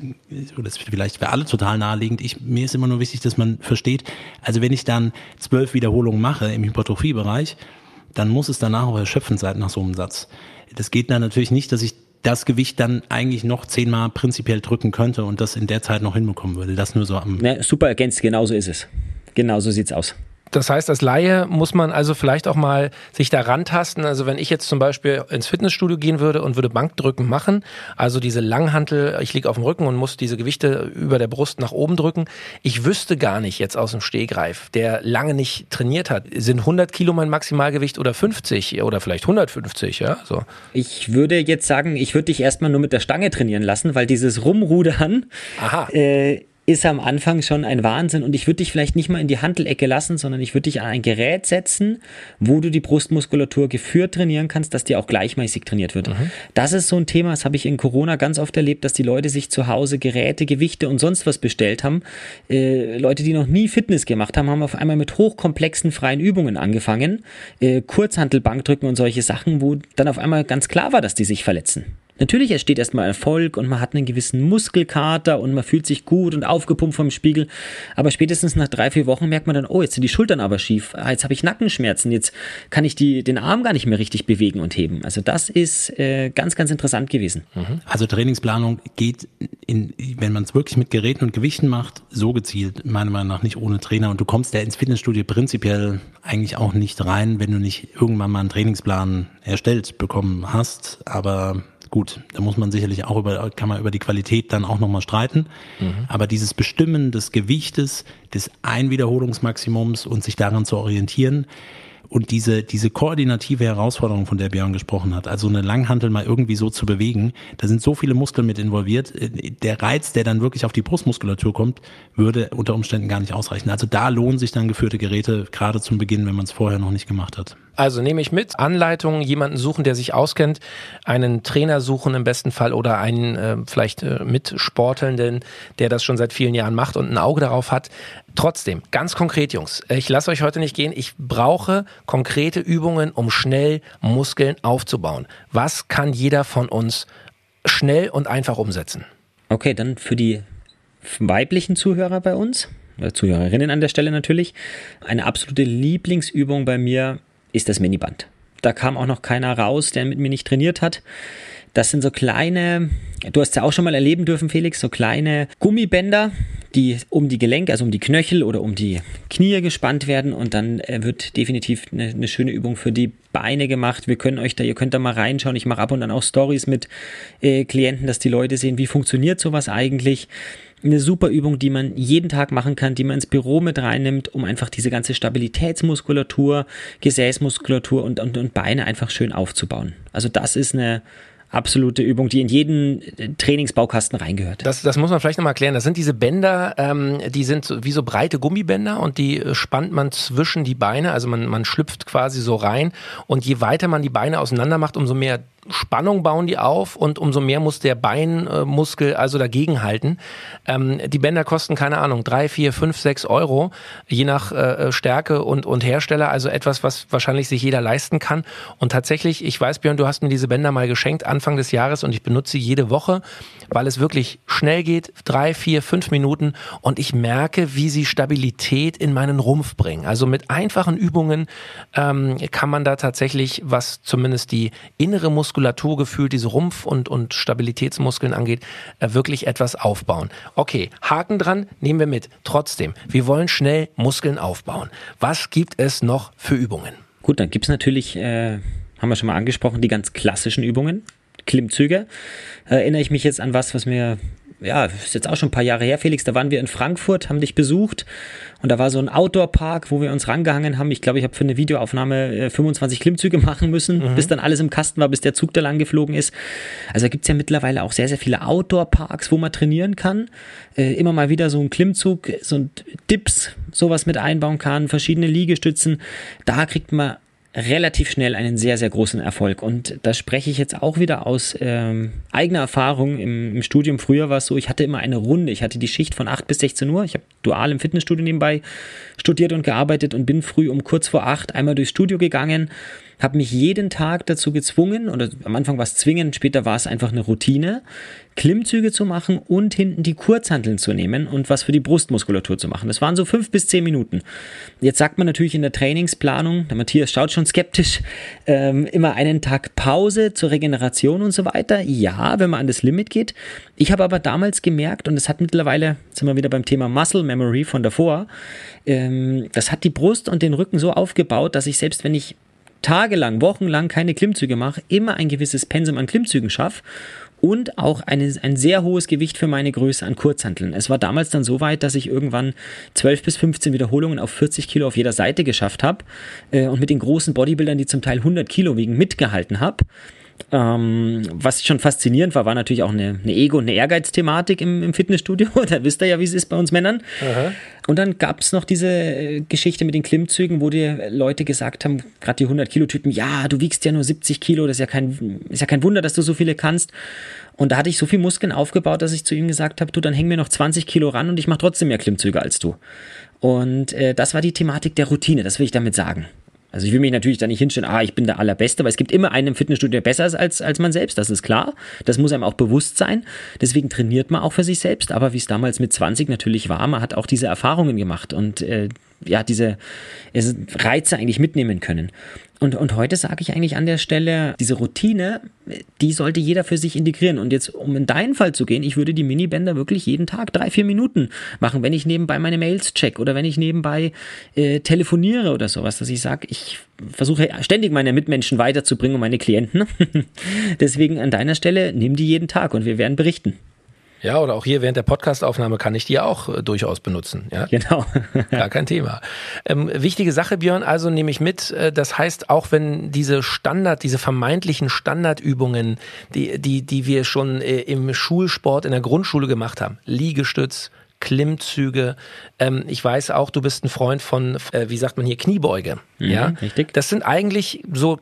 C: oder ist vielleicht für alle total naheliegend. Ich, mir ist immer nur wichtig, dass man versteht, also wenn ich dann zwölf Wiederholungen mache im Hypertrophiebereich, dann muss es danach auch erschöpfend sein nach so einem Satz. Das geht dann natürlich nicht, dass ich das Gewicht dann eigentlich noch zehnmal prinzipiell drücken könnte und das in der Zeit noch hinbekommen würde. Das nur so am.
D: Ja, super ergänzt, genauso ist es. Genauso sieht's aus.
A: Das heißt, als Laie muss man also vielleicht auch mal sich da rantasten. Also wenn ich jetzt zum Beispiel ins Fitnessstudio gehen würde und würde Bankdrücken machen, also diese Langhantel, ich liege auf dem Rücken und muss diese Gewichte über der Brust nach oben drücken. Ich wüsste gar nicht jetzt aus dem Stehgreif, der lange nicht trainiert hat, sind 100 Kilo mein Maximalgewicht oder 50 oder vielleicht 150, ja? So.
D: Ich würde jetzt sagen, ich würde dich erstmal nur mit der Stange trainieren lassen, weil dieses Rumrudern, Aha. Äh, ist am Anfang schon ein Wahnsinn und ich würde dich vielleicht nicht mal in die Handelecke lassen, sondern ich würde dich an ein Gerät setzen, wo du die Brustmuskulatur geführt trainieren kannst, dass die auch gleichmäßig trainiert wird. Mhm. Das ist so ein Thema, das habe ich in Corona ganz oft erlebt, dass die Leute sich zu Hause Geräte, Gewichte und sonst was bestellt haben. Äh, Leute, die noch nie Fitness gemacht haben, haben auf einmal mit hochkomplexen freien Übungen angefangen, äh, Kurzhantelbankdrücken und solche Sachen, wo dann auf einmal ganz klar war, dass die sich verletzen. Natürlich entsteht erstmal Erfolg und man hat einen gewissen Muskelkater und man fühlt sich gut und aufgepumpt vom Spiegel. Aber spätestens nach drei, vier Wochen merkt man dann, oh, jetzt sind die Schultern aber schief. Ah, jetzt habe ich Nackenschmerzen. Jetzt kann ich die, den Arm gar nicht mehr richtig bewegen und heben. Also das ist äh, ganz, ganz interessant gewesen.
C: Mhm. Also Trainingsplanung geht, in, wenn man es wirklich mit Geräten und Gewichten macht, so gezielt, meiner Meinung nach nicht ohne Trainer. Und du kommst ja ins Fitnessstudio prinzipiell eigentlich auch nicht rein, wenn du nicht irgendwann mal einen Trainingsplan erstellt bekommen hast. Aber Gut, da muss man sicherlich auch über, kann man über die Qualität dann auch nochmal streiten. Mhm. Aber dieses Bestimmen des Gewichtes, des Einwiederholungsmaximums und sich daran zu orientieren, und diese, diese koordinative Herausforderung, von der Björn gesprochen hat, also eine Langhantel mal irgendwie so zu bewegen, da sind so viele Muskeln mit involviert. Der Reiz, der dann wirklich auf die Brustmuskulatur kommt, würde unter Umständen gar nicht ausreichen. Also da lohnen sich dann geführte Geräte, gerade zum Beginn, wenn man es vorher noch nicht gemacht hat.
A: Also nehme ich mit, Anleitungen, jemanden suchen, der sich auskennt, einen Trainer suchen im besten Fall oder einen äh, vielleicht äh, Mitsportelnden, der das schon seit vielen Jahren macht und ein Auge darauf hat. Trotzdem, ganz konkret, Jungs, ich lasse euch heute nicht gehen. Ich brauche konkrete Übungen, um schnell Muskeln aufzubauen. Was kann jeder von uns schnell und einfach umsetzen?
D: Okay, dann für die weiblichen Zuhörer bei uns, oder Zuhörerinnen an der Stelle natürlich, eine absolute Lieblingsübung bei mir ist das Miniband. Da kam auch noch keiner raus, der mit mir nicht trainiert hat. Das sind so kleine, du hast ja auch schon mal erleben dürfen, Felix, so kleine Gummibänder, die um die Gelenke, also um die Knöchel oder um die Knie gespannt werden und dann äh, wird definitiv eine, eine schöne Übung für die Beine gemacht. Wir können euch da, ihr könnt da mal reinschauen. Ich mache ab und an auch Stories mit äh, Klienten, dass die Leute sehen, wie funktioniert sowas eigentlich. Eine super Übung, die man jeden Tag machen kann, die man ins Büro mit reinnimmt, um einfach diese ganze Stabilitätsmuskulatur, Gesäßmuskulatur und, und, und Beine einfach schön aufzubauen. Also das ist eine absolute Übung, die in jeden äh, Trainingsbaukasten reingehört.
A: Das, das muss man vielleicht nochmal erklären. Das sind diese Bänder, ähm, die sind wie so breite Gummibänder und die äh, spannt man zwischen die Beine. Also man, man schlüpft quasi so rein und je weiter man die Beine auseinander macht, umso mehr Spannung bauen die auf und umso mehr muss der Beinmuskel also dagegenhalten. Ähm, die Bänder kosten, keine Ahnung, drei, vier, fünf, sechs Euro, je nach äh, Stärke und, und Hersteller. Also etwas, was wahrscheinlich sich jeder leisten kann. Und tatsächlich, ich weiß, Björn, du hast mir diese Bänder mal geschenkt Anfang des Jahres und ich benutze sie jede Woche, weil es wirklich schnell geht, drei, vier, fünf Minuten und ich merke, wie sie Stabilität in meinen Rumpf bringen. Also mit einfachen Übungen ähm, kann man da tatsächlich, was zumindest die innere Muskulatur Muskulatur gefühlt, diese Rumpf- und, und Stabilitätsmuskeln angeht, äh, wirklich etwas aufbauen. Okay, Haken dran, nehmen wir mit. Trotzdem, wir wollen schnell Muskeln aufbauen. Was gibt es noch für Übungen?
D: Gut, dann gibt es natürlich, äh, haben wir schon mal angesprochen, die ganz klassischen Übungen. Klimmzüge. Erinnere ich mich jetzt an was, was mir ja, ist jetzt auch schon ein paar Jahre her, Felix, da waren wir in Frankfurt, haben dich besucht und da war so ein Outdoor-Park, wo wir uns rangehangen haben. Ich glaube, ich habe für eine Videoaufnahme 25 äh, Klimmzüge [LAUGHS] machen müssen, mhm. bis dann alles im Kasten war, bis der Zug da lang geflogen ist. Also da gibt es ja mittlerweile auch sehr, sehr viele Outdoor-Parks, wo man trainieren kann. Äh, immer mal wieder so ein Klimmzug, so ein Dips, sowas mit einbauen kann, verschiedene Liegestützen. Da kriegt man relativ schnell einen sehr, sehr großen Erfolg. Und da spreche ich jetzt auch wieder aus ähm, eigener Erfahrung. Im, Im, Studium früher war es so, ich hatte immer eine Runde. Ich hatte die Schicht von 8 bis 16 Uhr. Ich habe dual im Fitnessstudio nebenbei studiert und gearbeitet und bin früh um kurz vor 8 einmal durchs Studio gegangen, habe mich jeden Tag dazu gezwungen, oder am Anfang war es zwingend, später war es einfach eine Routine, Klimmzüge zu machen und hinten die Kurzhanteln zu nehmen und was für die Brustmuskulatur zu machen. Das waren so fünf bis zehn Minuten. Jetzt sagt man natürlich in der Trainingsplanung, der Matthias schaut schon skeptisch, ähm, immer einen Tag Pause zur Regeneration und so weiter. Ja, wenn man an das Limit geht. Ich habe aber damals gemerkt, und es hat mittlerweile, sind wir wieder beim Thema Muscle Memory von davor, ähm, das hat die Brust und den Rücken so aufgebaut, dass ich selbst wenn ich tagelang, wochenlang keine Klimmzüge mache, immer ein gewisses Pensum an Klimmzügen schaffe und auch eine, ein sehr hohes Gewicht für meine Größe an Kurzhanteln. Es war damals dann so weit, dass ich irgendwann 12 bis 15 Wiederholungen auf 40 Kilo auf jeder Seite geschafft habe äh, und mit den großen Bodybuildern, die zum Teil 100 Kilo wiegen, mitgehalten habe. Ähm, was schon faszinierend war, war natürlich auch eine, eine Ego- und eine Ehrgeiz-Thematik im, im, Fitnessstudio. [LAUGHS] da wisst ihr ja, wie es ist bei uns Männern. Aha. Und dann gab es noch diese äh, Geschichte mit den Klimmzügen, wo die Leute gesagt haben, gerade die 100-Kilo-Typen, ja, du wiegst ja nur 70 Kilo, das ist ja, kein, ist ja kein Wunder, dass du so viele kannst. Und da hatte ich so viel Muskeln aufgebaut, dass ich zu ihm gesagt habe, du, dann häng mir noch 20 Kilo ran und ich mache trotzdem mehr Klimmzüge als du. Und äh, das war die Thematik der Routine, das will ich damit sagen. Also ich will mich natürlich da nicht hinstellen, ah, ich bin der Allerbeste, weil es gibt immer einen im Fitnessstudio, der besser ist als, als man selbst, das ist klar. Das muss einem auch bewusst sein. Deswegen trainiert man auch für sich selbst. Aber wie es damals mit 20 natürlich war, man hat auch diese Erfahrungen gemacht und äh, ja, diese Reize eigentlich mitnehmen können. Und, und heute sage ich eigentlich an der Stelle, diese Routine, die sollte jeder für sich integrieren. Und jetzt, um in deinen Fall zu gehen, ich würde die Minibänder wirklich jeden Tag drei, vier Minuten machen, wenn ich nebenbei meine Mails check oder wenn ich nebenbei äh, telefoniere oder sowas, dass ich sage, ich versuche ständig meine Mitmenschen weiterzubringen und meine Klienten. [LAUGHS] Deswegen an deiner Stelle, nimm die jeden Tag und wir werden berichten.
A: Ja, oder auch hier während der Podcastaufnahme kann ich die auch äh, durchaus benutzen. Ja?
D: Genau. [LAUGHS]
A: Gar kein Thema. Ähm, wichtige Sache, Björn, also nehme ich mit, äh, das heißt, auch wenn diese Standard, diese vermeintlichen Standardübungen, die, die, die wir schon äh, im Schulsport in der Grundschule gemacht haben, Liegestütz, Klimmzüge. Ähm, ich weiß auch, du bist ein Freund von, äh, wie sagt man hier, Kniebeuge. Mhm, ja, richtig. Das sind eigentlich so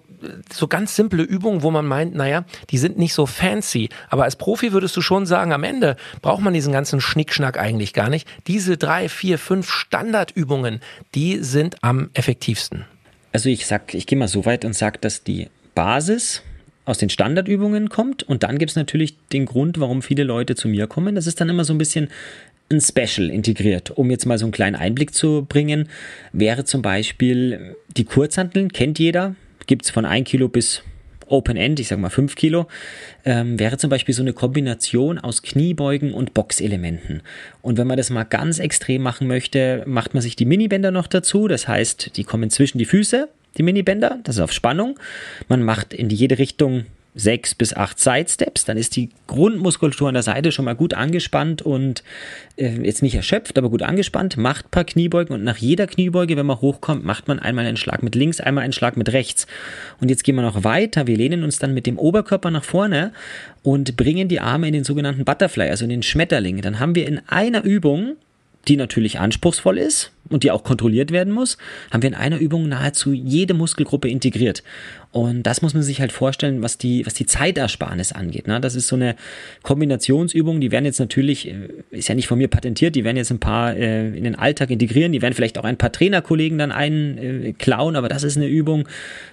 A: so ganz simple Übungen, wo man meint, naja, die sind nicht so fancy. Aber als Profi würdest du schon sagen, am Ende braucht man diesen ganzen Schnickschnack eigentlich gar nicht. Diese drei, vier, fünf Standardübungen, die sind am effektivsten.
D: Also ich sag, ich gehe mal so weit und sage, dass die Basis aus den Standardübungen kommt und dann gibt es natürlich den Grund, warum viele Leute zu mir kommen. Das ist dann immer so ein bisschen ein Special integriert. Um jetzt mal so einen kleinen Einblick zu bringen, wäre zum Beispiel die Kurzhanteln, kennt jeder, gibt es von 1 Kilo bis Open End, ich sag mal 5 Kilo, ähm, wäre zum Beispiel so eine Kombination aus Kniebeugen und Boxelementen. Und wenn man das mal ganz extrem machen möchte, macht man sich die Minibänder noch dazu. Das heißt, die kommen zwischen die Füße, die Minibänder, das ist auf Spannung. Man macht in jede Richtung sechs bis acht Sidesteps, dann ist die Grundmuskulatur an der Seite schon mal gut angespannt und äh, jetzt nicht erschöpft, aber gut angespannt, macht ein paar Kniebeugen und nach jeder Kniebeuge, wenn man hochkommt, macht man einmal einen Schlag mit links, einmal einen Schlag mit rechts. Und jetzt gehen wir noch weiter, wir lehnen uns dann mit dem Oberkörper nach vorne und bringen die Arme in den sogenannten Butterfly, also in den Schmetterling. Dann haben wir in einer Übung die natürlich anspruchsvoll ist und die auch kontrolliert werden muss, haben wir in einer Übung nahezu jede Muskelgruppe integriert. Und das muss man sich halt vorstellen, was die, was die Zeitersparnis angeht. Ne? Das ist so eine Kombinationsübung, die werden jetzt natürlich, äh, ist ja nicht von mir patentiert, die werden jetzt ein paar äh, in den Alltag integrieren, die werden vielleicht auch ein paar Trainerkollegen dann einklauen, äh, aber das ist eine Übung,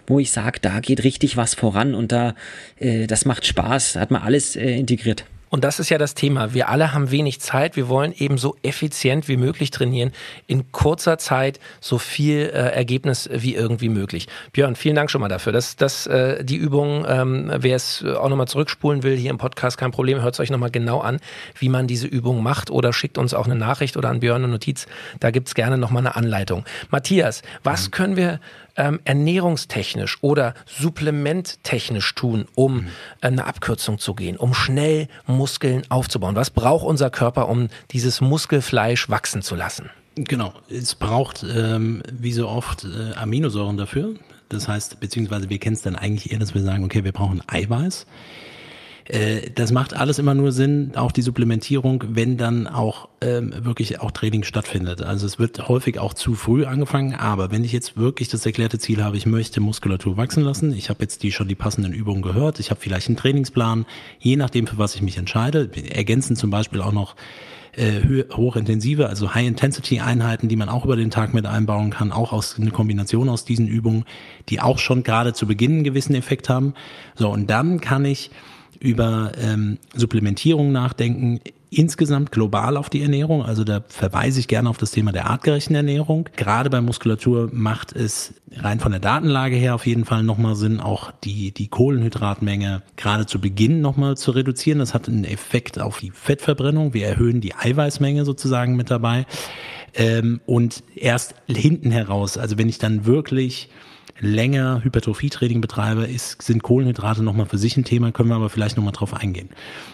D: wo ich sage, da geht richtig was voran und da, äh, das macht Spaß, da hat man alles äh, integriert.
A: Und das ist ja das Thema. Wir alle haben wenig Zeit. Wir wollen eben so effizient wie möglich trainieren. In kurzer Zeit so viel äh, Ergebnis wie irgendwie möglich. Björn, vielen Dank schon mal dafür. Das, das, äh, die Übung, ähm, wer es auch nochmal zurückspulen will, hier im Podcast, kein Problem. Hört es euch nochmal genau an, wie man diese Übung macht oder schickt uns auch eine Nachricht oder an Björn eine Notiz. Da gibt's gerne nochmal eine Anleitung. Matthias, was mhm. können wir ähm, ernährungstechnisch oder supplementtechnisch tun, um mhm. eine Abkürzung zu gehen, um schnell Muskeln aufzubauen? Was braucht unser Körper, um dieses Muskelfleisch wachsen zu lassen?
C: Genau, es braucht ähm, wie so oft äh, Aminosäuren dafür. Das heißt, beziehungsweise wir kennen es dann eigentlich eher, dass wir sagen, okay, wir brauchen Eiweiß. Äh, das macht alles immer nur Sinn, auch die Supplementierung, wenn dann auch ähm, wirklich auch Training stattfindet. Also es wird häufig auch zu früh angefangen, aber wenn ich jetzt wirklich das erklärte Ziel habe, ich möchte Muskulatur wachsen lassen, ich habe jetzt die schon die passenden Übungen gehört, ich habe vielleicht einen Trainingsplan, je nachdem für was ich mich entscheide, ergänzen zum Beispiel auch noch äh, hochintensive, also High-Intensity-Einheiten, die man auch über den Tag mit einbauen kann, auch aus eine Kombination aus diesen Übungen, die auch schon gerade zu Beginn einen gewissen Effekt haben. So, und dann kann ich über ähm, Supplementierung nachdenken, insgesamt global auf die Ernährung. Also da verweise ich gerne auf das Thema der artgerechten Ernährung. Gerade bei Muskulatur macht es rein von der Datenlage her auf jeden Fall nochmal Sinn, auch die, die Kohlenhydratmenge gerade zu Beginn nochmal zu reduzieren. Das hat einen Effekt auf die Fettverbrennung. Wir erhöhen die Eiweißmenge sozusagen mit dabei. Ähm, und erst hinten heraus, also wenn ich dann wirklich länger Hypertrophietraining betreibe, ist, sind Kohlenhydrate nochmal für sich ein Thema, können wir aber vielleicht nochmal drauf eingehen.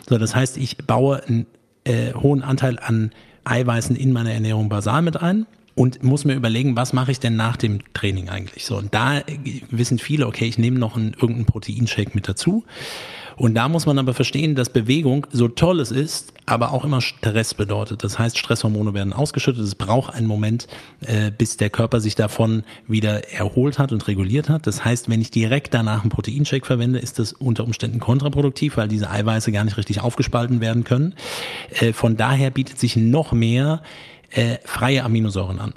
C: So, das heißt, ich baue einen äh, hohen Anteil an Eiweißen in meine Ernährung basal mit ein und muss mir überlegen, was mache ich denn nach dem Training eigentlich? So, und da wissen viele, okay, ich nehme noch einen, irgendeinen Proteinshake mit dazu. Und da muss man aber verstehen, dass Bewegung, so toll es ist, aber auch immer Stress bedeutet. Das heißt, Stresshormone werden ausgeschüttet. Es braucht einen Moment, äh, bis der Körper sich davon wieder erholt hat und reguliert hat. Das heißt, wenn ich direkt danach einen Proteinshake verwende, ist das unter Umständen kontraproduktiv, weil diese Eiweiße gar nicht richtig aufgespalten werden können. Äh, von daher bietet sich noch mehr äh, freie Aminosäuren an.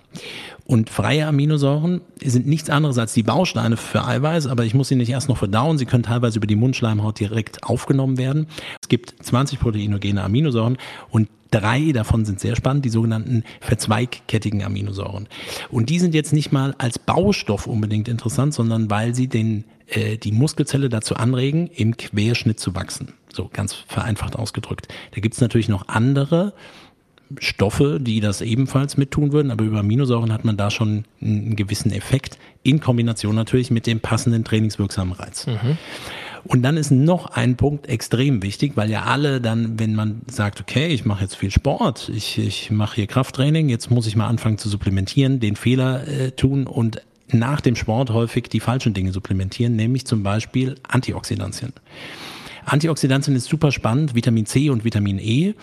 C: Und freie Aminosäuren sind nichts anderes als die Bausteine für Eiweiß, aber ich muss sie nicht erst noch verdauen. Sie können teilweise über die Mundschleimhaut direkt aufgenommen werden. Es gibt 20 proteinogene Aminosäuren und Drei davon sind sehr spannend, die sogenannten verzweigkettigen Aminosäuren. Und die sind jetzt nicht mal als Baustoff unbedingt interessant, sondern weil sie den, äh, die Muskelzelle dazu anregen, im Querschnitt zu wachsen. So ganz vereinfacht ausgedrückt. Da gibt's natürlich noch andere Stoffe, die das ebenfalls mittun würden, aber über Aminosäuren hat man da schon einen gewissen Effekt, in Kombination natürlich mit dem passenden trainingswirksamen Reiz. Mhm. Und dann ist noch ein Punkt extrem wichtig, weil ja alle dann, wenn man sagt, okay, ich mache jetzt viel Sport, ich, ich mache hier Krafttraining, jetzt muss ich mal anfangen zu supplementieren, den Fehler äh, tun und nach dem Sport häufig die falschen Dinge supplementieren, nämlich zum Beispiel Antioxidantien. Antioxidantien ist super spannend, Vitamin C und Vitamin E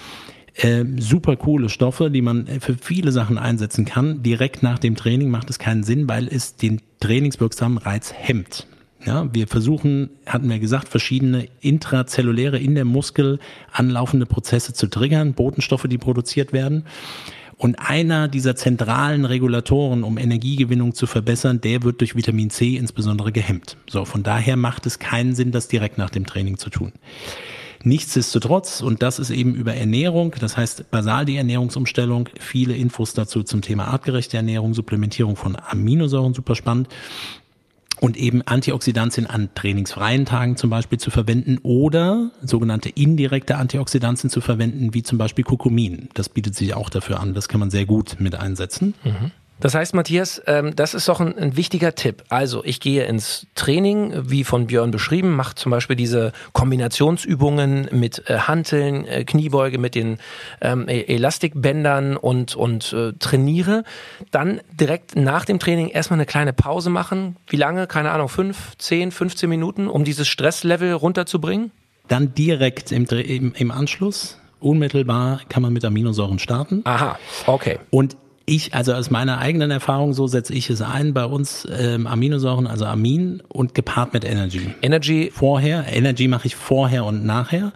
C: äh, super coole Stoffe, die man für viele Sachen einsetzen kann. Direkt nach dem Training macht es keinen Sinn, weil es den trainingswirksamen Reiz hemmt. Ja, wir versuchen, hatten wir gesagt, verschiedene intrazelluläre in der Muskel anlaufende Prozesse zu triggern, Botenstoffe, die produziert werden. Und einer dieser zentralen Regulatoren, um Energiegewinnung zu verbessern, der wird durch Vitamin C insbesondere gehemmt. So, von daher macht es keinen Sinn, das direkt nach dem Training zu tun. Nichtsdestotrotz, und das ist eben über Ernährung, das heißt basal die Ernährungsumstellung, viele Infos dazu zum Thema artgerechte Ernährung, Supplementierung von Aminosäuren, super spannend und eben Antioxidantien an trainingsfreien Tagen zum Beispiel zu verwenden oder sogenannte indirekte Antioxidantien zu verwenden, wie zum Beispiel Kurkumin. Das bietet sich auch dafür an. Das kann man sehr gut mit einsetzen.
A: Mhm. Das heißt, Matthias, ähm, das ist doch ein, ein, wichtiger Tipp. Also ich gehe ins Training, wie von Björn beschrieben, mache zum Beispiel diese Kombinationsübungen mit äh, Hanteln, äh, Kniebeuge mit den ähm, e-, Elastikbändern und, und äh, trainiere. Dann direkt nach dem Training erstmal eine kleine Pause machen. Wie lange? Keine Ahnung, fünf, zehn, 15 Minuten, um dieses Stresslevel runterzubringen?
C: Dann direkt im, im, im Anschluss unmittelbar kann man mit Aminosäuren starten.
A: Aha, okay.
C: Und ich, also aus meiner eigenen Erfahrung, so setze ich es ein, bei uns ähm, Aminosäuren, also Amin und gepaart mit Energy.
A: Energy?
C: Vorher, Energy mache ich vorher und nachher.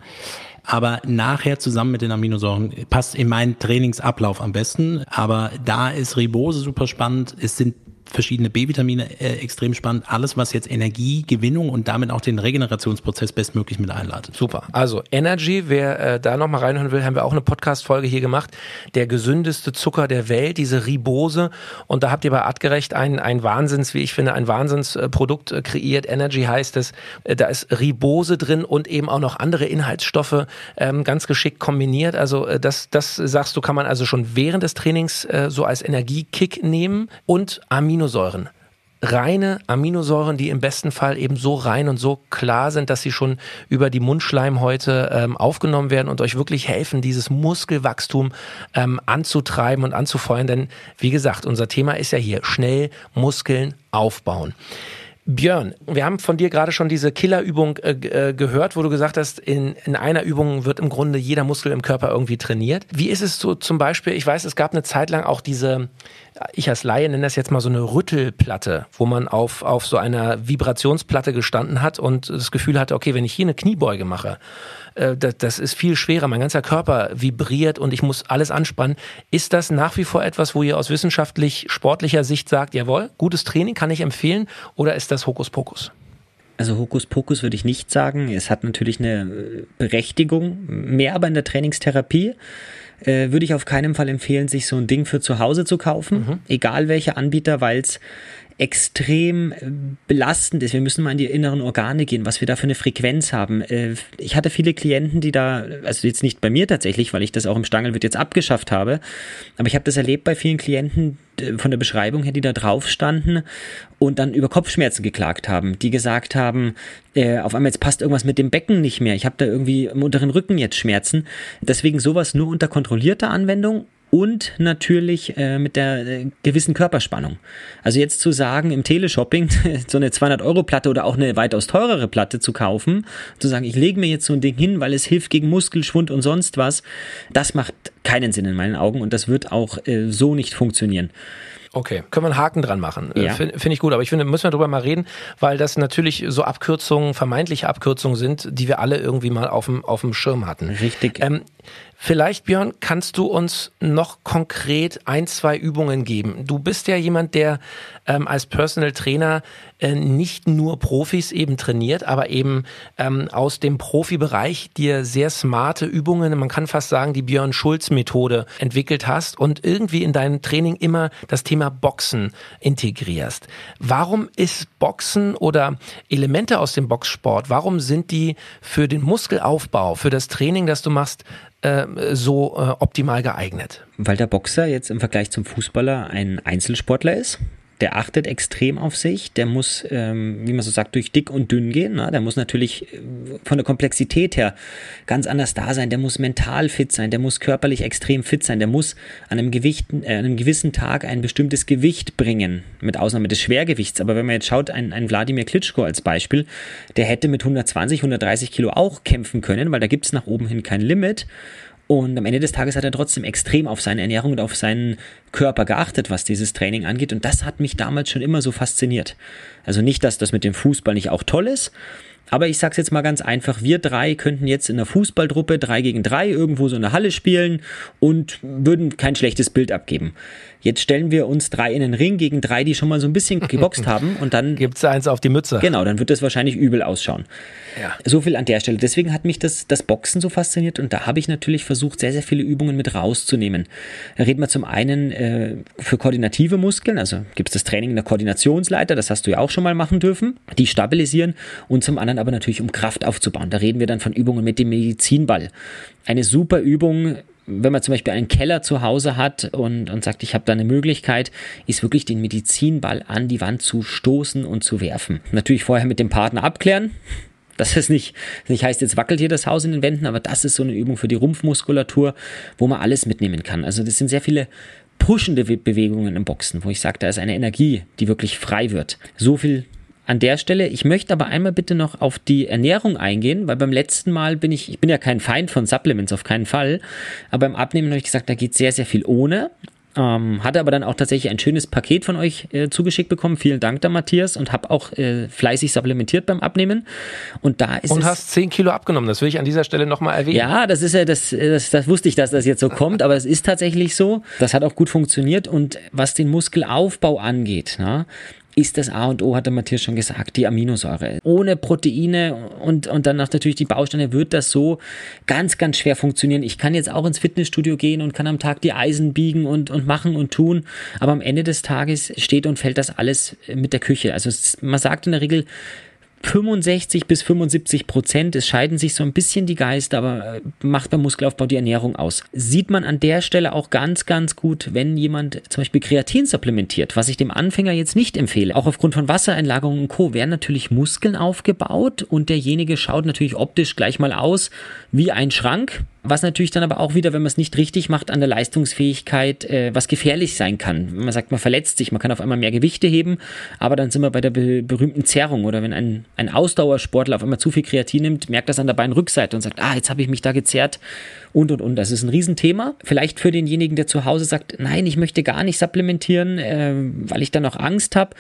C: Aber nachher zusammen mit den Aminosäuren passt in meinen Trainingsablauf am besten. Aber da ist Ribose super spannend. Es sind verschiedene B-Vitamine äh, extrem spannend. Alles, was jetzt Energiegewinnung und damit auch den Regenerationsprozess bestmöglich mit einleitet.
A: Super. Also Energy, wer äh, da nochmal reinhören will, haben wir auch eine Podcast-Folge hier gemacht. Der gesündeste Zucker der Welt, diese Ribose. Und da habt ihr bei Artgerecht ein, ein Wahnsinns, wie ich finde, ein Wahnsinnsprodukt äh, kreiert. Energy heißt es. Äh, da ist Ribose drin und eben auch noch andere Inhaltsstoffe ähm, ganz geschickt kombiniert. Also äh, das, das sagst du, kann man also schon während des Trainings äh, so als Energiekick nehmen und Amino Aminosäuren. Reine Aminosäuren, die im besten Fall eben so rein und so klar sind, dass sie schon über die Mundschleimhäute ähm, aufgenommen werden und euch wirklich helfen, dieses Muskelwachstum ähm, anzutreiben und anzufeuern. Denn wie gesagt, unser Thema ist ja hier schnell Muskeln aufbauen. Björn, wir haben von dir gerade schon diese Killerübung äh, äh, gehört, wo du gesagt hast, in, in einer Übung wird im Grunde jeder Muskel im Körper irgendwie trainiert. Wie ist es so zum Beispiel, ich weiß, es gab eine Zeit lang auch diese, ich als Laie nenne das jetzt mal so eine Rüttelplatte, wo man auf, auf so einer Vibrationsplatte gestanden hat und das Gefühl hatte, okay, wenn ich hier eine Kniebeuge mache, äh, das, das ist viel schwerer, mein ganzer Körper vibriert und ich muss alles anspannen. Ist das nach wie vor etwas, wo ihr aus wissenschaftlich sportlicher Sicht sagt, jawohl, gutes Training kann ich empfehlen oder ist das Hokuspokus?
D: Also Hokuspokus würde ich nicht sagen. Es hat natürlich eine äh, Berechtigung, mehr aber in der Trainingstherapie äh, würde ich auf keinen Fall empfehlen, sich so ein Ding für zu Hause zu kaufen, mhm. egal welcher Anbieter, weil es extrem belastend ist. Wir müssen mal in die inneren Organe gehen, was wir da für eine Frequenz haben. Äh, ich hatte viele Klienten, die da, also jetzt nicht bei mir tatsächlich, weil ich das auch im Stangelwirt jetzt abgeschafft habe, aber ich habe das erlebt bei vielen Klienten von der Beschreibung her, die da drauf standen und dann über Kopfschmerzen geklagt haben, die gesagt haben, äh, auf einmal jetzt passt irgendwas mit dem Becken nicht mehr, ich habe da irgendwie im unteren Rücken jetzt Schmerzen. Deswegen sowas nur unter kontrollierter Anwendung und natürlich äh, mit der äh, gewissen Körperspannung. Also jetzt zu sagen, im Teleshopping [LAUGHS] so eine 200-Euro-Platte oder auch eine weitaus teurere Platte zu kaufen, zu sagen, ich lege mir jetzt so ein Ding hin, weil es hilft gegen Muskelschwund und sonst was, das macht keinen Sinn in meinen Augen und das wird auch äh, so nicht funktionieren.
A: Okay, können wir einen Haken dran machen. Äh,
D: ja.
A: Finde find ich gut, aber ich finde, müssen wir darüber mal reden, weil das natürlich so Abkürzungen, vermeintliche Abkürzungen sind, die wir alle irgendwie mal auf dem, auf dem Schirm hatten.
D: Richtig.
A: Ähm, Vielleicht, Björn, kannst du uns noch konkret ein, zwei Übungen geben? Du bist ja jemand, der ähm, als Personal Trainer äh, nicht nur Profis eben trainiert, aber eben ähm, aus dem Profibereich dir sehr smarte Übungen, man kann fast sagen, die Björn Schulz Methode entwickelt hast und irgendwie in deinem Training immer das Thema Boxen integrierst. Warum ist Boxen oder Elemente aus dem Boxsport, warum sind die für den Muskelaufbau, für das Training, das du machst, äh, so äh, optimal geeignet?
D: Weil der Boxer jetzt im Vergleich zum Fußballer ein Einzelsportler ist der achtet extrem auf sich, der muss, ähm, wie man so sagt, durch dick und dünn gehen. Ne? Der muss natürlich äh, von der Komplexität her ganz anders da sein, der muss mental fit sein, der muss körperlich extrem fit sein, der muss an einem, Gewicht, äh, an einem gewissen Tag ein bestimmtes Gewicht bringen, mit Ausnahme des Schwergewichts. Aber wenn man jetzt schaut, ein, ein Wladimir Klitschko als Beispiel, der hätte mit 120, 130 Kilo auch kämpfen können, weil da gibt es nach oben hin kein Limit. Und am Ende des Tages hat er trotzdem extrem auf seine Ernährung und auf seinen Körper geachtet, was dieses Training angeht. Und das hat mich damals schon immer so fasziniert. Also nicht, dass das mit dem Fußball nicht auch toll ist, Aber ich sag's jetzt mal ganz einfach, wir drei könnten jetzt in einer Fußballtruppe drei gegen drei irgendwo so in der Halle spielen und würden kein schlechtes Bild abgeben. Jetzt stellen wir uns drei in den Ring gegen drei, die schon mal so ein bisschen geboxt [LAUGHS] haben und dann
A: gibt's eins auf die Mütze.
D: Genau, dann wird das wahrscheinlich übel ausschauen.
A: Ja.
D: So viel an der Stelle. Deswegen hat mich das, das Boxen so fasziniert und da habe ich natürlich versucht, sehr, sehr viele Übungen mit rauszunehmen. Da reden wir zum einen äh, für koordinative Muskeln, also gibt es das Training in der Koordinationsleiter, das hast du ja auch schon mal machen dürfen, die stabilisieren und zum anderen aber natürlich um Kraft aufzubauen. Da reden wir dann von Übungen mit dem Medizinball. Eine super Übung, wenn man zum Beispiel einen Keller zu Hause hat und, und sagt, ich habe da eine Möglichkeit, ist wirklich den Medizinball an die Wand zu stoßen und zu werfen. Natürlich vorher mit dem Partner abklären. Das ist nicht, nicht heißt, jetzt wackelt hier das Haus in den Wänden, aber das ist so eine Übung für die Rumpfmuskulatur, wo man alles mitnehmen kann. Also das sind sehr viele pushende Bewegungen im Boxen, wo ich sage, da ist eine Energie, die wirklich frei wird. So viel an der Stelle. Ich möchte aber einmal bitte noch auf die Ernährung eingehen, weil beim letzten Mal bin ich, ich bin ja kein Feind von Supplements, auf keinen Fall. Aber beim Abnehmen habe ich gesagt, da geht sehr, sehr viel ohne. Ähm, hatte aber dann auch tatsächlich ein schönes Paket von euch äh, zugeschickt bekommen. Vielen Dank da, Matthias. Und habe auch äh, fleißig supplementiert beim Abnehmen. Und da ist
A: Und
D: es,
A: hast 10 Kilo abgenommen. Das will ich an dieser Stelle nochmal erwähnen.
D: ja, das ist ja, das, das, das wusste ich, dass das jetzt so kommt, aber es ist tatsächlich so. Das hat auch gut funktioniert. Und was den Muskelaufbau angeht, na, ist das A und O, hat der Matthias schon gesagt, die Aminosäure. Ohne Proteine und, und dann noch natürlich die Bausteine wird das so ganz, ganz schwer funktionieren. Ich kann jetzt auch ins Fitnessstudio gehen und kann am Tag die Eisen biegen und, und machen und tun, aber am Ende des Tages steht und fällt das alles mit der Küche. Also man sagt in der Regel, 65 bis 75 Prozent, es scheiden sich so ein bisschen die Geister, aber äh, macht beim Muskelaufbau die Ernährung aus. Sieht man an der Stelle auch ganz, ganz gut, wenn jemand zum Beispiel Kreatin supplementiert, was ich dem Anfänger jetzt nicht empfehle. Auch aufgrund von Wassereinlagerungen und Co. werden natürlich Muskeln aufgebaut und derjenige schaut natürlich optisch gleich mal aus wie ein Schrank. Was natürlich dann aber auch wieder, wenn man es nicht richtig macht, an der Leistungsfähigkeit äh, was gefährlich sein kann. Man sagt, man verletzt sich, man kann auf einmal mehr Gewichte heben, aber dann sind wir bei der be berühmten Zerrung oder wenn ein, ein Ausdauersportler auf einmal zu viel Kreatin nimmt, merkt das an der Beinrückseite und sagt, ah, jetzt habe ich mich da gezerrt und und und. Das ist ein Riesenthema. Vielleicht für denjenigen, der zu Hause sagt, nein, ich möchte gar nicht supplementieren, äh, weil ich da noch Angst habe.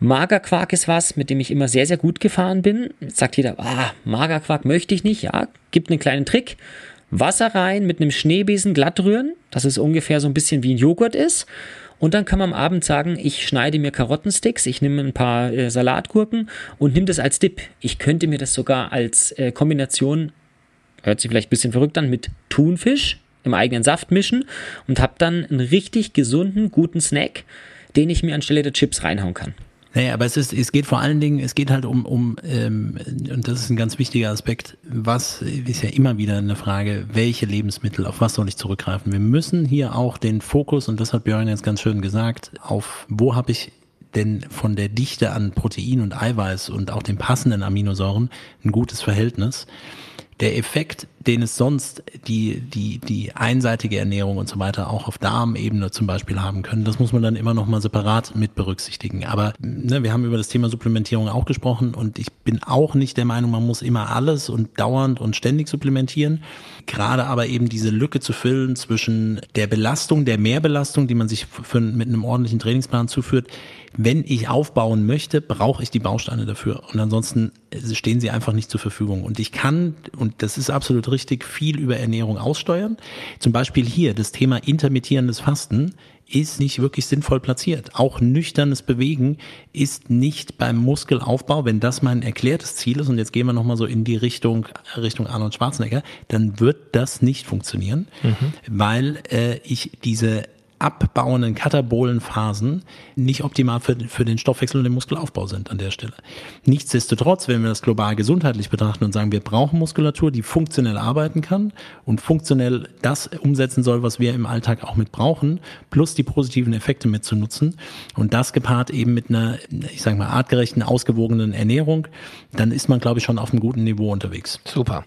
D: Magerquark ist was, mit dem ich immer sehr, sehr gut gefahren bin. Sagt jeder, ah, Magerquark möchte ich nicht. Ja, gibt einen kleinen Trick. Wasser rein, mit einem Schneebesen glatt rühren, dass es ungefähr so ein bisschen wie ein Joghurt ist. Und dann kann man am Abend sagen, ich schneide mir Karottensticks, ich nehme ein paar äh, Salatgurken und nehme das als Dip. Ich könnte mir das sogar als äh, Kombination, hört sich vielleicht ein bisschen verrückt an, mit Thunfisch im eigenen Saft mischen und habe dann einen richtig gesunden, guten Snack, den ich mir anstelle der Chips reinhauen kann.
C: Naja, aber es ist, es geht vor allen Dingen, es geht halt um, um ähm, und das ist ein ganz wichtiger Aspekt, was ist ja immer wieder eine Frage, welche Lebensmittel, auf was soll ich zurückgreifen? Wir müssen hier auch den Fokus, und das hat Björn jetzt ganz schön gesagt, auf wo habe ich denn von der Dichte an Protein und Eiweiß und auch den passenden Aminosäuren ein gutes Verhältnis der Effekt, den es sonst die, die, die einseitige Ernährung und so weiter auch auf Darmebene zum Beispiel haben können, das muss man dann immer noch mal separat mit berücksichtigen. Aber ne, wir haben über das Thema Supplementierung auch gesprochen und ich bin auch nicht der Meinung, man muss immer alles und dauernd und ständig supplementieren. Gerade aber eben diese Lücke zu füllen zwischen der Belastung, der Mehrbelastung, die man sich für, mit einem ordentlichen Trainingsplan zuführt, wenn ich aufbauen möchte, brauche ich die Bausteine dafür. Und ansonsten stehen sie einfach nicht zur Verfügung. Und ich kann, und das ist absolut richtig, viel über Ernährung aussteuern. Zum Beispiel hier das Thema intermittierendes Fasten ist nicht wirklich sinnvoll platziert. Auch nüchternes Bewegen ist nicht beim Muskelaufbau, wenn das mein erklärtes Ziel ist, und jetzt gehen wir nochmal so in die Richtung, Richtung Arnold Schwarzenegger, dann wird das nicht funktionieren, mhm. weil äh, ich diese abbauenden katabolen nicht optimal für, für den Stoffwechsel und den Muskelaufbau sind an der Stelle. Nichtsdestotrotz, wenn wir das global gesundheitlich betrachten und sagen, wir brauchen Muskulatur, die funktionell arbeiten kann und funktionell das umsetzen soll, was wir im Alltag auch mit brauchen, plus die positiven Effekte mitzunutzen und das gepaart eben mit einer, ich sage mal, artgerechten, ausgewogenen Ernährung, dann ist man, glaube ich, schon auf einem guten Niveau unterwegs.
A: Super.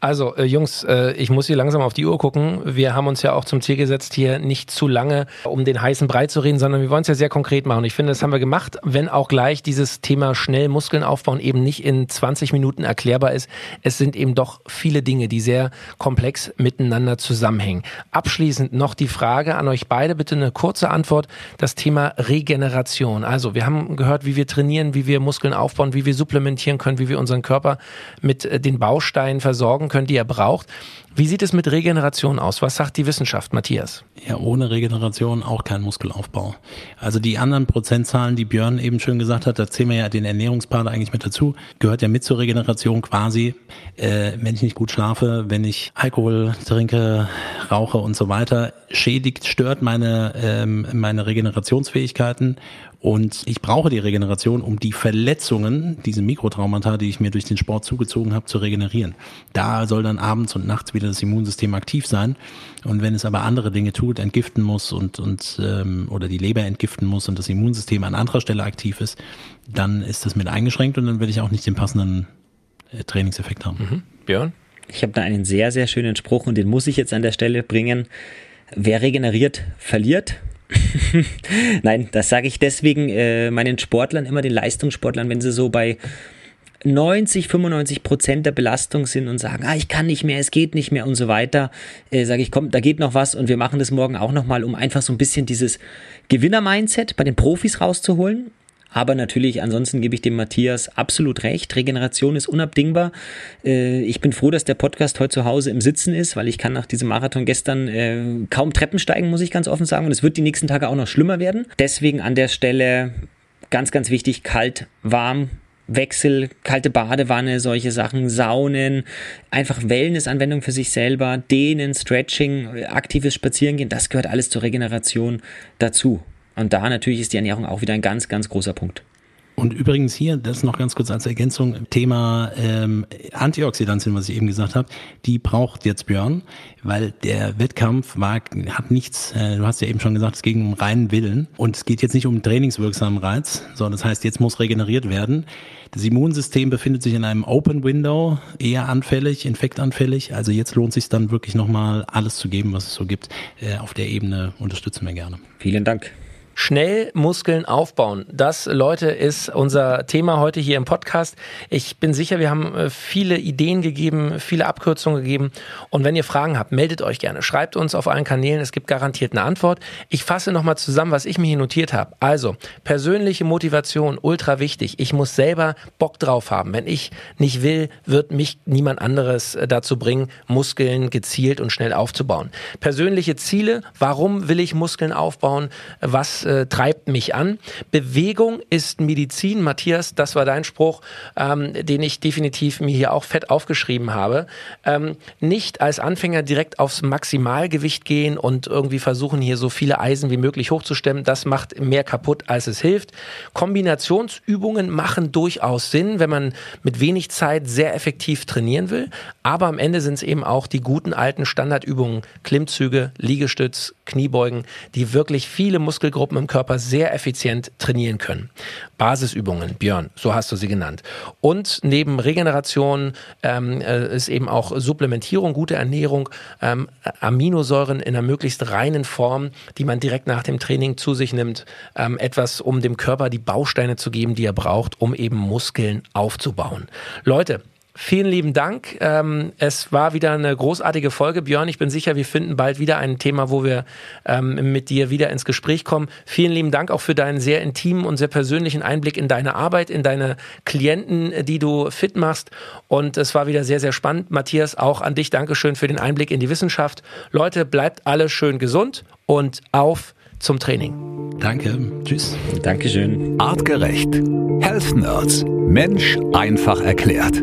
A: Also, äh, Jungs, äh, ich muss hier langsam auf die Uhr gucken. Wir haben uns ja auch zum Ziel gesetzt, hier nicht zu lang lange um den heißen Brei zu reden, sondern wir wollen es ja sehr konkret machen. Ich finde, das haben wir gemacht, wenn auch gleich dieses Thema schnell Muskeln aufbauen eben nicht in 20 Minuten erklärbar ist. Es sind eben doch viele Dinge, die sehr komplex miteinander zusammenhängen. Abschließend noch die Frage an euch beide, bitte eine kurze Antwort. Das Thema Regeneration. Also wir haben gehört, wie wir trainieren, wie wir Muskeln aufbauen, wie wir supplementieren können, wie wir unseren Körper mit äh, den Bausteinen versorgen können, die er braucht. Wie sieht es mit Regeneration aus? Was sagt die Wissenschaft, Matthias?
C: Ja, ohne Regeneration auch kein Muskelaufbau. Also die anderen Prozentzahlen, die Björn eben schön gesagt hat, da zählen wir ja den Ernährungspart eigentlich mit dazu, gehört ja mit zur Regeneration quasi. Äh, wenn ich nicht gut schlafe, wenn ich Alkohol trinke, rauche und so weiter, schädigt, stört meine, ähm, meine Regenerationsfähigkeiten und ich brauche die Regeneration, um die Verletzungen, diese Mikrotraumata, die ich mir durch den Sport zugezogen habe, zu regenerieren. Da soll dann abends und nachts wieder das Immunsystem aktiv sein. Und wenn es aber andere Dinge tut, entgiften muss und, und ähm, oder die Leber entgiften muss und das Immunsystem an anderer Stelle aktiv ist, dann ist das mit eingeschränkt und dann werde ich auch nicht den passenden äh, Trainingseffekt haben.
A: Mhm. Björn?
D: Ich habe da einen sehr, sehr schönen Spruch und den muss ich jetzt an der Stelle bringen. Wer regeneriert, verliert. [LAUGHS] Nein, das sage ich deswegen äh, meinen Sportlern, immer den Leistungssportlern, wenn sie so bei 90, 95 Prozent der Belastung sind und sagen, ah, ich kann nicht mehr, es geht nicht mehr und so weiter, äh, sage ich, komm, da geht noch was und wir machen das morgen auch nochmal, um einfach so ein bisschen dieses Gewinner-Mindset bei den Profis rauszuholen aber natürlich, ansonsten gebe ich dem Matthias absolut recht. Regeneration ist unabdingbar. Äh, ich bin froh, dass der Podcast heute zu Hause im Sitzen ist, weil ich kann nach diesem Marathon gestern äh, kaum Treppen steigen, muss ich ganz offen sagen. Und es wird die nächsten Tage auch noch schlimmer werden. Deswegen an der Stelle ganz, ganz wichtig, kalt, warm, Wechsel, kalte Badewanne, solche Sachen, Saunen, einfach Wellness-Anwendung für sich selber, Dehnen, Stretching, aktives Spazierengehen, das gehört alles zur Regeneration dazu. Und da natürlich ist die Ernährung auch wieder ein ganz, ganz großer Punkt.
C: Und übrigens hier, das noch ganz kurz als Ergänzung, Thema ähm, Antioxidantien, was ich eben gesagt habe, die braucht jetzt Björn, weil der Wettkampf war, hat nichts, äh, du hast ja eben schon gesagt, es ging um reinen Willen und es geht jetzt nicht um trainingswirksamen Reiz, sondern das heißt, jetzt muss regeneriert werden. Das Immunsystem befindet sich in einem Open Window, eher anfällig, infektanfällig. Also jetzt lohnt sich dann wirklich nochmal alles zu geben, was es so gibt. Äh, auf der Ebene unterstützen wir gerne.
D: Vielen Dank.
A: Schnell Muskeln aufbauen. Das, Leute, ist unser Thema heute hier im Podcast. Ich bin sicher, wir haben äh, viele Ideen gegeben, viele Abkürzungen gegeben. Und wenn ihr Fragen habt, meldet euch gerne. Schreibt uns auf allen Kanälen. Es gibt garantiert eine Antwort. Ich fasse nochmal zusammen, was ich mir hier notiert habe. Also, persönliche Motivation, ultra wichtig. Ich muss selber Bock drauf haben. Wenn ich nicht will, wird mich niemand anderes äh, dazu bringen, Muskeln gezielt und schnell aufzubauen. Persönliche Ziele. Warum will ich Muskeln aufbauen? Was äh, treibt mich an. Bewegung ist Medizin. Matthias, das war dein Spruch, ähm, den ich definitiv mir hier auch fett aufgeschrieben habe. Ähm, nicht als Anfänger direkt aufs Maximalgewicht gehen und irgendwie versuchen, hier so viele Eisen wie möglich hochzustemmen. Das macht mehr kaputt, als es hilft. Kombinationsübungen machen durchaus Sinn, wenn man mit wenig Zeit sehr effektiv trainieren will. Aber am Ende sind es eben auch die guten alten Standardübungen, Klimmzüge, Liegestütz, Kniebeugen, die wirklich viele Muskelgruppen im Körper sehr effizient trainieren können. Basisübungen, Björn, so hast du sie genannt. Und neben Regeneration ähm, äh, ist eben auch Supplementierung, gute Ernährung, ähm, Aminosäuren in einer möglichst reinen Form, die man direkt nach dem Training zu sich nimmt, ähm, etwas, um dem Körper die Bausteine zu geben, die er braucht, um eben Muskeln aufzubauen. Leute, Vielen lieben Dank. Ähm, es war wieder eine großartige Folge, Björn. Ich bin sicher, wir finden bald wieder ein Thema, wo wir ähm, mit dir wieder ins Gespräch kommen. Vielen lieben Dank auch für deinen sehr intimen und sehr persönlichen Einblick in deine Arbeit, in deine Klienten, die du fit machst. Und es war wieder sehr, sehr spannend. Matthias, auch an dich Dankeschön für den Einblick in die Wissenschaft. Leute, bleibt alle schön gesund und auf zum Training.
C: Danke. Tschüss.
D: Dankeschön.
B: Artgerecht. Health Nerds. Mensch einfach erklärt.